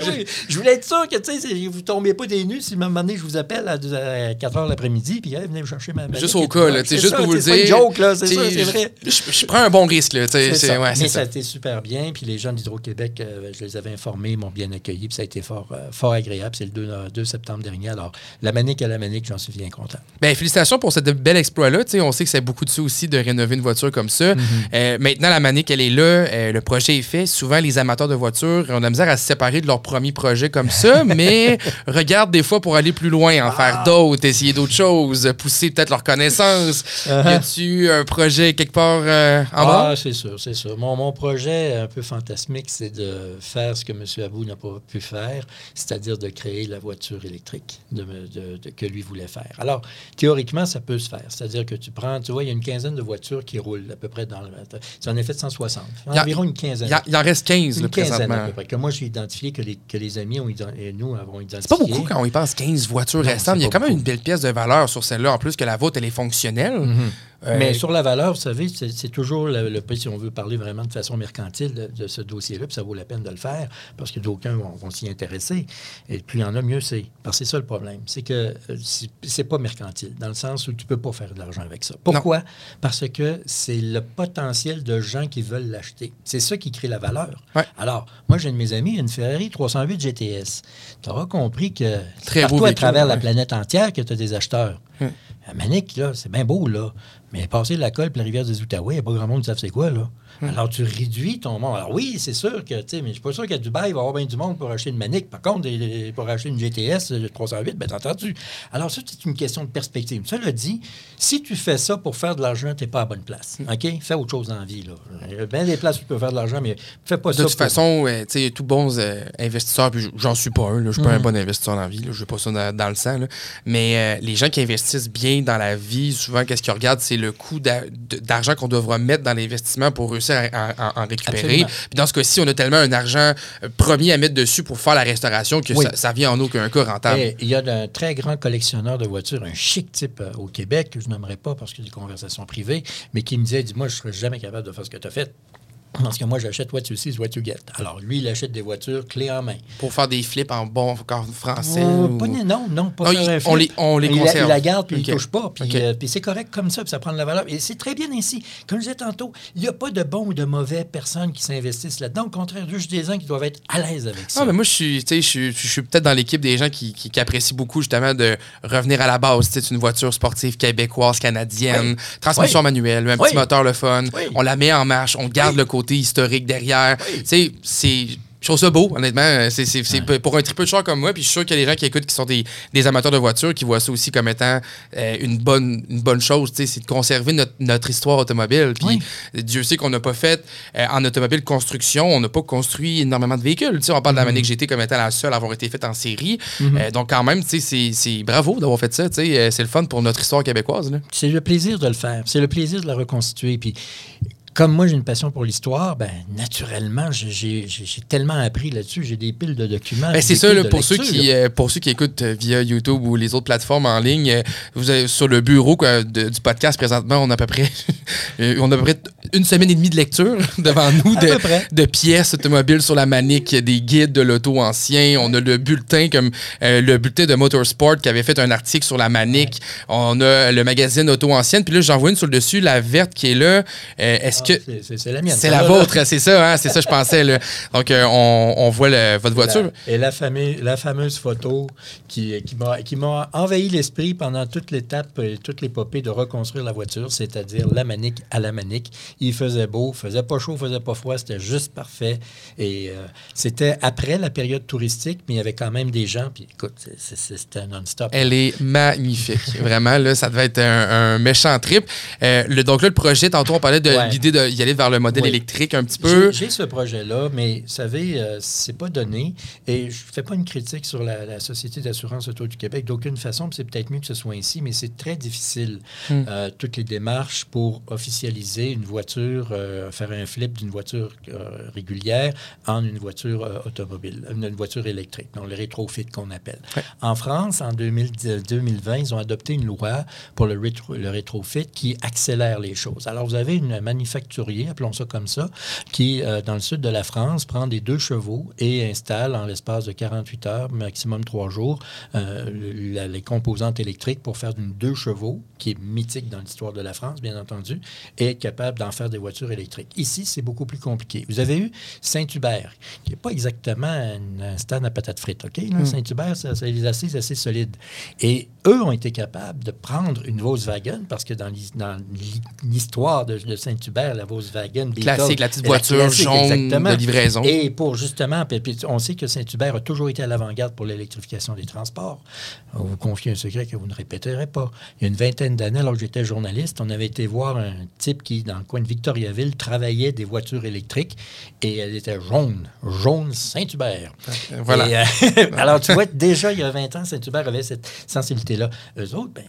Je voulais être sûr que tu sais, c'est- vous ne tombiez pas des nues si à un moment donné, je vous appelle à, deux- à 4 heures l'après-midi, puis hey, venez me chercher ma Juste au cas, là, juste ça, pour vous le dire. une joke, là, c'est tu ça, sais, c'est vrai. Je, prends un bon risque, là. C'est ça. ouais, Mais ça a été super bien. Puis les gens d'Hydro-Québec, euh, je les avais informés, m'ont bien accueilli. Puis ça a été fort, euh, fort agréable. C'est le 2, euh, 2 septembre dernier. Alors, la manique à la manique, j'en suis bien content. Ben, félicitations pour ce bel exploit-là. On sait que c'est beaucoup de sous aussi de rénover une voiture comme ça. Mhm. Euh, maintenant, la manique, elle est là. le projet est fait. Souvent, les amateurs de voitures ont de la misère à se séparer de leur premier projet comme ça, mais regardent des fois pour aller plus loin, en faire d'autres, essayer d'autres choses, pousser peut-être leur connaissance. Y a-tu un projet quelque part euh, en bas? Ah, c'est sûr, c'est sûr. Mon, mon projet un peu fantasmique, c'est de faire ce que M. Abou n'a pas pu faire, c'est-à-dire de créer la voiture électrique de, me- de- de- que lui voulait faire. Alors, théoriquement, ça peut se faire. C'est-à-dire que tu prends, tu vois, il y a une quinzaine de voitures qui roulent à peu près dans le... C'est en effet de 160. Il y a- Environ une quinzaine. Il, en- il en reste 15 là, une quinzaine présentement. à peu près, que moi j'ai identifié, que les, que les amis ont et nous avons identifié. C'est pas beaucoup quand on y pense 15 voitures Non, récentes. Il y a quand même une belle pièce de valeur sur celle-là. En plus que la vôtre, elle est fonctionnelle. Euh, Mais sur la valeur, vous savez, c'est toujours le, le prix, si on veut parler vraiment de façon mercantile de, de ce dossier-là, puis ça vaut la peine de le faire, parce que d'aucuns vont, vont s'y intéresser. Et plus il y en a, mieux c'est. Parce que c'est ça le problème. C'est que euh, c'est- pas mercantile, dans le sens où tu peux pas faire de l'argent avec ça. Pourquoi? Parce que c'est le potentiel de gens qui veulent l'acheter. C'est ça qui crée la valeur. Ouais. Alors, moi, j'ai une de mes amis, une Ferrari 308 GTS. Tu auras compris que Très partout à travers la planète entière que tu as des acheteurs. La Manique, là, c'est bien beau, là. Mais passer la colle puis la rivière des Outaouais, il n'y a pas grand monde qui savent c'est quoi, là. Alors, tu réduis ton monde. Alors, oui, c'est sûr que, tu sais, mais je suis pas sûr qu'à Dubaï, il va y avoir bien du monde pour acheter une Manique. Par contre, pour acheter une GTS euh, 308, ben, t'entends-tu? Alors, ça, c'est une question de perspective. Cela dit, si tu fais ça pour faire de l'argent, tu n'es pas à la bonne place. OK? Fais autre chose dans la vie, là. Il y a bien des places où tu peux faire de l'argent, mais fais pas De ça. toute pour- façon, euh, tu sais, tout bons euh, investisseurs, puis j'en suis pas un, là, je suis pas un Mhm. bon investisseur dans la vie, là, je veux pas ça dans, dans le sang, là. mais euh, les gens qui investissent bien dans la vie, souvent, qu'est-ce qu'ils regardent, c'est le coût d'a- de- d'argent qu'on devra mettre dans l'investissement pour réussir à, à- à en récupérer. Puis dans ce cas-ci, on a tellement un argent euh, premier à mettre dessus pour faire la restauration que Oui. ça, ça vient en aucun cas rentable. Et il y a un très grand collectionneur de voitures, un chic type euh, au Québec, que je nommerai pas parce que c'est des conversations privées, mais qui me disait, dis-moi, je serais jamais capable de faire ce que tu as fait. Parce que moi, j'achète what you see is what you get. Alors, lui, il achète des voitures clés en main. Pour faire des flips en bon français. Oh, ou- pas- non, non, pas Non, faire il- on les- on les il, la- conserve. il la garde, puis il ne touche pas. Puis, euh, puis c'est correct comme ça, puis ça prend de la valeur. Et c'est très bien ainsi. Comme je disais tantôt, il n'y a pas de bons ou de mauvais personnes qui s'investissent là-dedans. Au contraire, juste des gens qui doivent être à l'aise avec ça. Ah, mais moi, je suis, je suis, je suis peut-être dans l'équipe des gens qui, qui- qui apprécient beaucoup justement de revenir à la base. C'est une voiture sportive québécoise, canadienne, transmission Oui. manuelle, un Oui. petit moteur le fun. On la met en marche, on garde le côté historique derrière. Oui. Tu sais, c'est. Je trouve ça beau, honnêtement. C'est c'est- c'est pour un triple char comme moi. Puis je suis sûr qu'il y a des gens qui écoutent qui sont des, des amateurs de voitures qui voient ça aussi comme étant euh, une, bonne, une bonne chose. C'est de conserver notre, notre histoire automobile. Puis Dieu sait qu'on n'a pas fait euh, en automobile construction, on n'a pas construit énormément de véhicules. Tu sais, on parle de la Manic GT comme étant la seule à avoir été faite en série. Euh, donc, quand même, c'est- c'est bravo d'avoir fait ça. C'est le fun pour notre histoire québécoise. Là. C'est le plaisir de le faire. C'est le plaisir de la reconstituer. Puis comme moi, j'ai une passion pour l'histoire, ben, naturellement, j'ai- tellement appris là-dessus. J'ai des piles de documents. Ben, c'est ça, là, pour, ceux qui, euh, pour ceux qui écoutent euh, via YouTube ou les autres plateformes en ligne, euh, vous avez, sur le bureau quoi, de- du podcast présentement, on a à peu près, on a à peu près une semaine et demie de lecture devant nous de, pièces automobiles sur la manique, des guides de l'auto ancien. On a le bulletin comme euh, le bulletin de Motorsport qui avait fait un article sur la manique. On a le magazine Auto ancienne. Puis là, j'en vois une sur le dessus, la verte qui est là. Euh, Est-ce Ah, que c'est- la mienne. c'est ça, la là, vôtre, c'est ça, hein? c'est ça je pensais. Là. Donc, euh, on, on voit le- votre La- voiture. et la, fameux- la fameuse photo qui, qui m'a- envahi l'esprit pendant toute l'étape, euh, toute l'épopée de reconstruire la voiture, c'est-à-dire la manique à la manique. Il faisait beau, faisait pas chaud, faisait pas froid, c'était juste parfait. Et euh, c'était après la période touristique, mais il y avait quand même des gens. Puis écoute, c'était non-stop. Elle est magnifique. Vraiment, là, ça devait être un, un méchant trip. Euh, le, donc là, le projet, tantôt, on parlait de Ouais. l'idée d'y aller vers le modèle Oui. électrique un petit peu. J'ai ce projet-là, mais vous savez, euh, c'est pas donné. Et je fais pas une critique sur la, la Société d'assurance auto du Québec d'aucune façon, c'est peut-être mieux que ce soit ainsi, mais c'est très difficile, Hmm. euh, toutes les démarches pour officialiser une voiture, euh, faire un flip d'une voiture euh, régulière en une voiture automobile, une, une voiture électrique, donc le rétrofit qu'on appelle. En France, en 2010 2020, ils ont adopté une loi pour le, rétro, le rétrofit qui accélère les choses. Alors, vous avez une manufacturier, appelons ça comme ça, qui, euh, dans le sud de la France, prend des deux chevaux et installe en l'espace de 48 heures, maximum trois jours, euh, la- les composantes électriques pour faire d'une deux chevaux, qui est mythique dans l'histoire de la France, bien entendu, et être capable d'en faire des voitures électriques. Ici, c'est beaucoup plus compliqué. Vous avez eu Saint-Hubert, qui n'est pas exactement un, stand à patates frites, OK? là? Saint-Hubert, ça, les assises assez solides. Et eux ont été capables de prendre une Volkswagen, parce que dans l'hi- dans l'hi- l'histoire de, de Saint-Hubert, la Volkswagen Beetle, Classique, la petite voiture classique, jaune exactement. de livraison. Et pour justement, on sait que Saint-Hubert a toujours été à l'avant-garde pour l'électrification des transports. On vous confie un secret que vous ne répéterez pas. Il y a une vingtaine d'années, alors que j'étais journaliste, on avait été voir un type qui, dans le coin de Victoriaville, travaillait des voitures électriques et elle était jaune. Jaune Saint-Hubert. Voilà. Et, euh, alors, tu vois, déjà, il y a 20 ans, Saint-Hubert avait cette sensibilité-là. Eux autres, ben,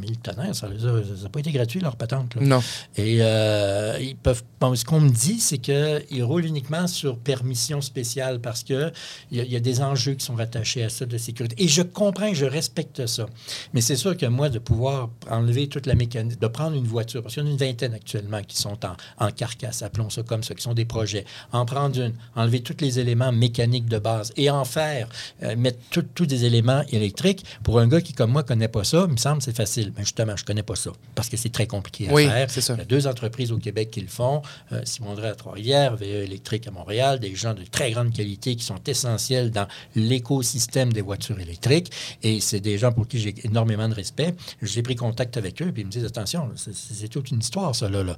mille tonnerres, ça n'a pas été gratuit, leur patente. là. Non. Et euh, ils peuvent. bon, ce qu'on me dit, c'est qu'ils roulent uniquement sur permission spéciale parce qu'il y, a- il y a des enjeux qui sont rattachés à ça de sécurité. Et je comprends, je respecte ça. Mais c'est sûr que moi, de pouvoir enlever toute la mécanique, de prendre une voiture, parce qu'il y en a une vingtaine actuellement qui sont en, en carcasse, appelons ça comme ça, qui sont des projets, en prendre une, enlever tous les éléments mécaniques de base et en faire, euh, mettre tous des éléments électriques, pour un gars qui, comme moi, connaît pas ça, il me semble que c'est facile. Mais justement, je connais pas ça parce que c'est très compliqué à Oui, faire. c'est ça. Il y a deux entreprises au Québec qui le font. Euh, Simon Drey à Trois-Rivières, VE Électrique à Montréal, des gens de très grande qualité qui sont essentiels dans l'écosystème des voitures électriques. Et c'est des gens pour qui j'ai énormément de respect. J'ai pris contact avec eux, puis ils me disent attention, c'est- toute une histoire, ça. Là, là.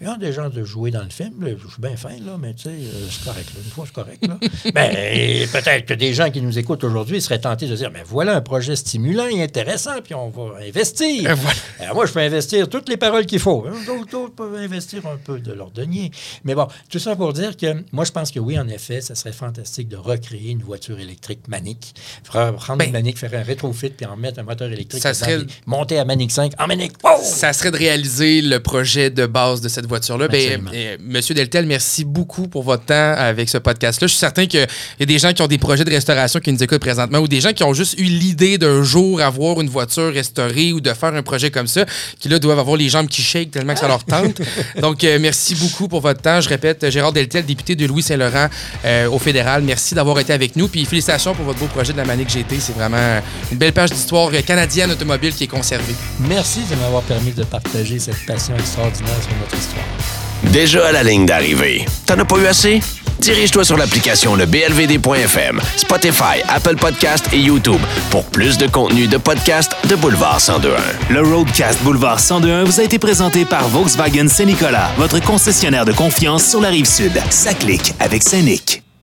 Il y a des gens de jouer dans le film. là, je suis bien fin, là, mais tu sais, euh, c'est correct. là. Une fois, c'est correct. Là. ben, peut-être que des gens qui nous écoutent aujourd'hui seraient tentés de dire mais voilà un projet stimulant et intéressant, puis on va investir. Et voilà. Alors, moi, je peux investir toutes les paroles qu'il faut. hein. D'autres peuvent investir un peu de leur denier. Mais bon, tout ça pour dire que moi, je pense que oui, en effet, ça serait fantastique de recréer une voiture électrique manique. Prendre Ben, une manique, faire un rétrofit, puis en mettre un moteur électrique. ça serait- monter à manique 5 en manique. Wow! Ça serait de réaliser le projet de base de cette voiture-là. Ben, euh, Monsieur Deltel, merci beaucoup pour votre temps avec ce podcast-là. Je suis certain qu'il y a des gens qui ont des projets de restauration qui nous écoutent présentement ou des gens qui ont juste eu l'idée d'un jour avoir une voiture restaurée ou de faire un projet comme ça, qui là doivent avoir les jambes qui shake tellement que ça leur tente. Donc, euh, merci beaucoup pour votre temps. Je répète, Gérard Deltel, député de Louis-Saint-Laurent euh, au fédéral. Merci d'avoir été avec nous. Puis félicitations pour votre beau projet de la Manique GT. C'est vraiment une belle page d'histoire canadienne automobile qui est conservée. Merci de m'avoir permis de partager cette passion extraordinaire sur notre histoire. Déjà à la ligne d'arrivée. T'en as pas eu assez? Dirige-toi sur l'application le blvd.fm, Spotify, Apple Podcast et YouTube pour plus de contenu de podcast de Boulevard 1021. Le Roadcast Boulevard 102.1 vous a été présenté par Volkswagen Saint-Nicolas, votre concessionnaire de confiance sur la rive sud. Ça clique avec Saint-Nic.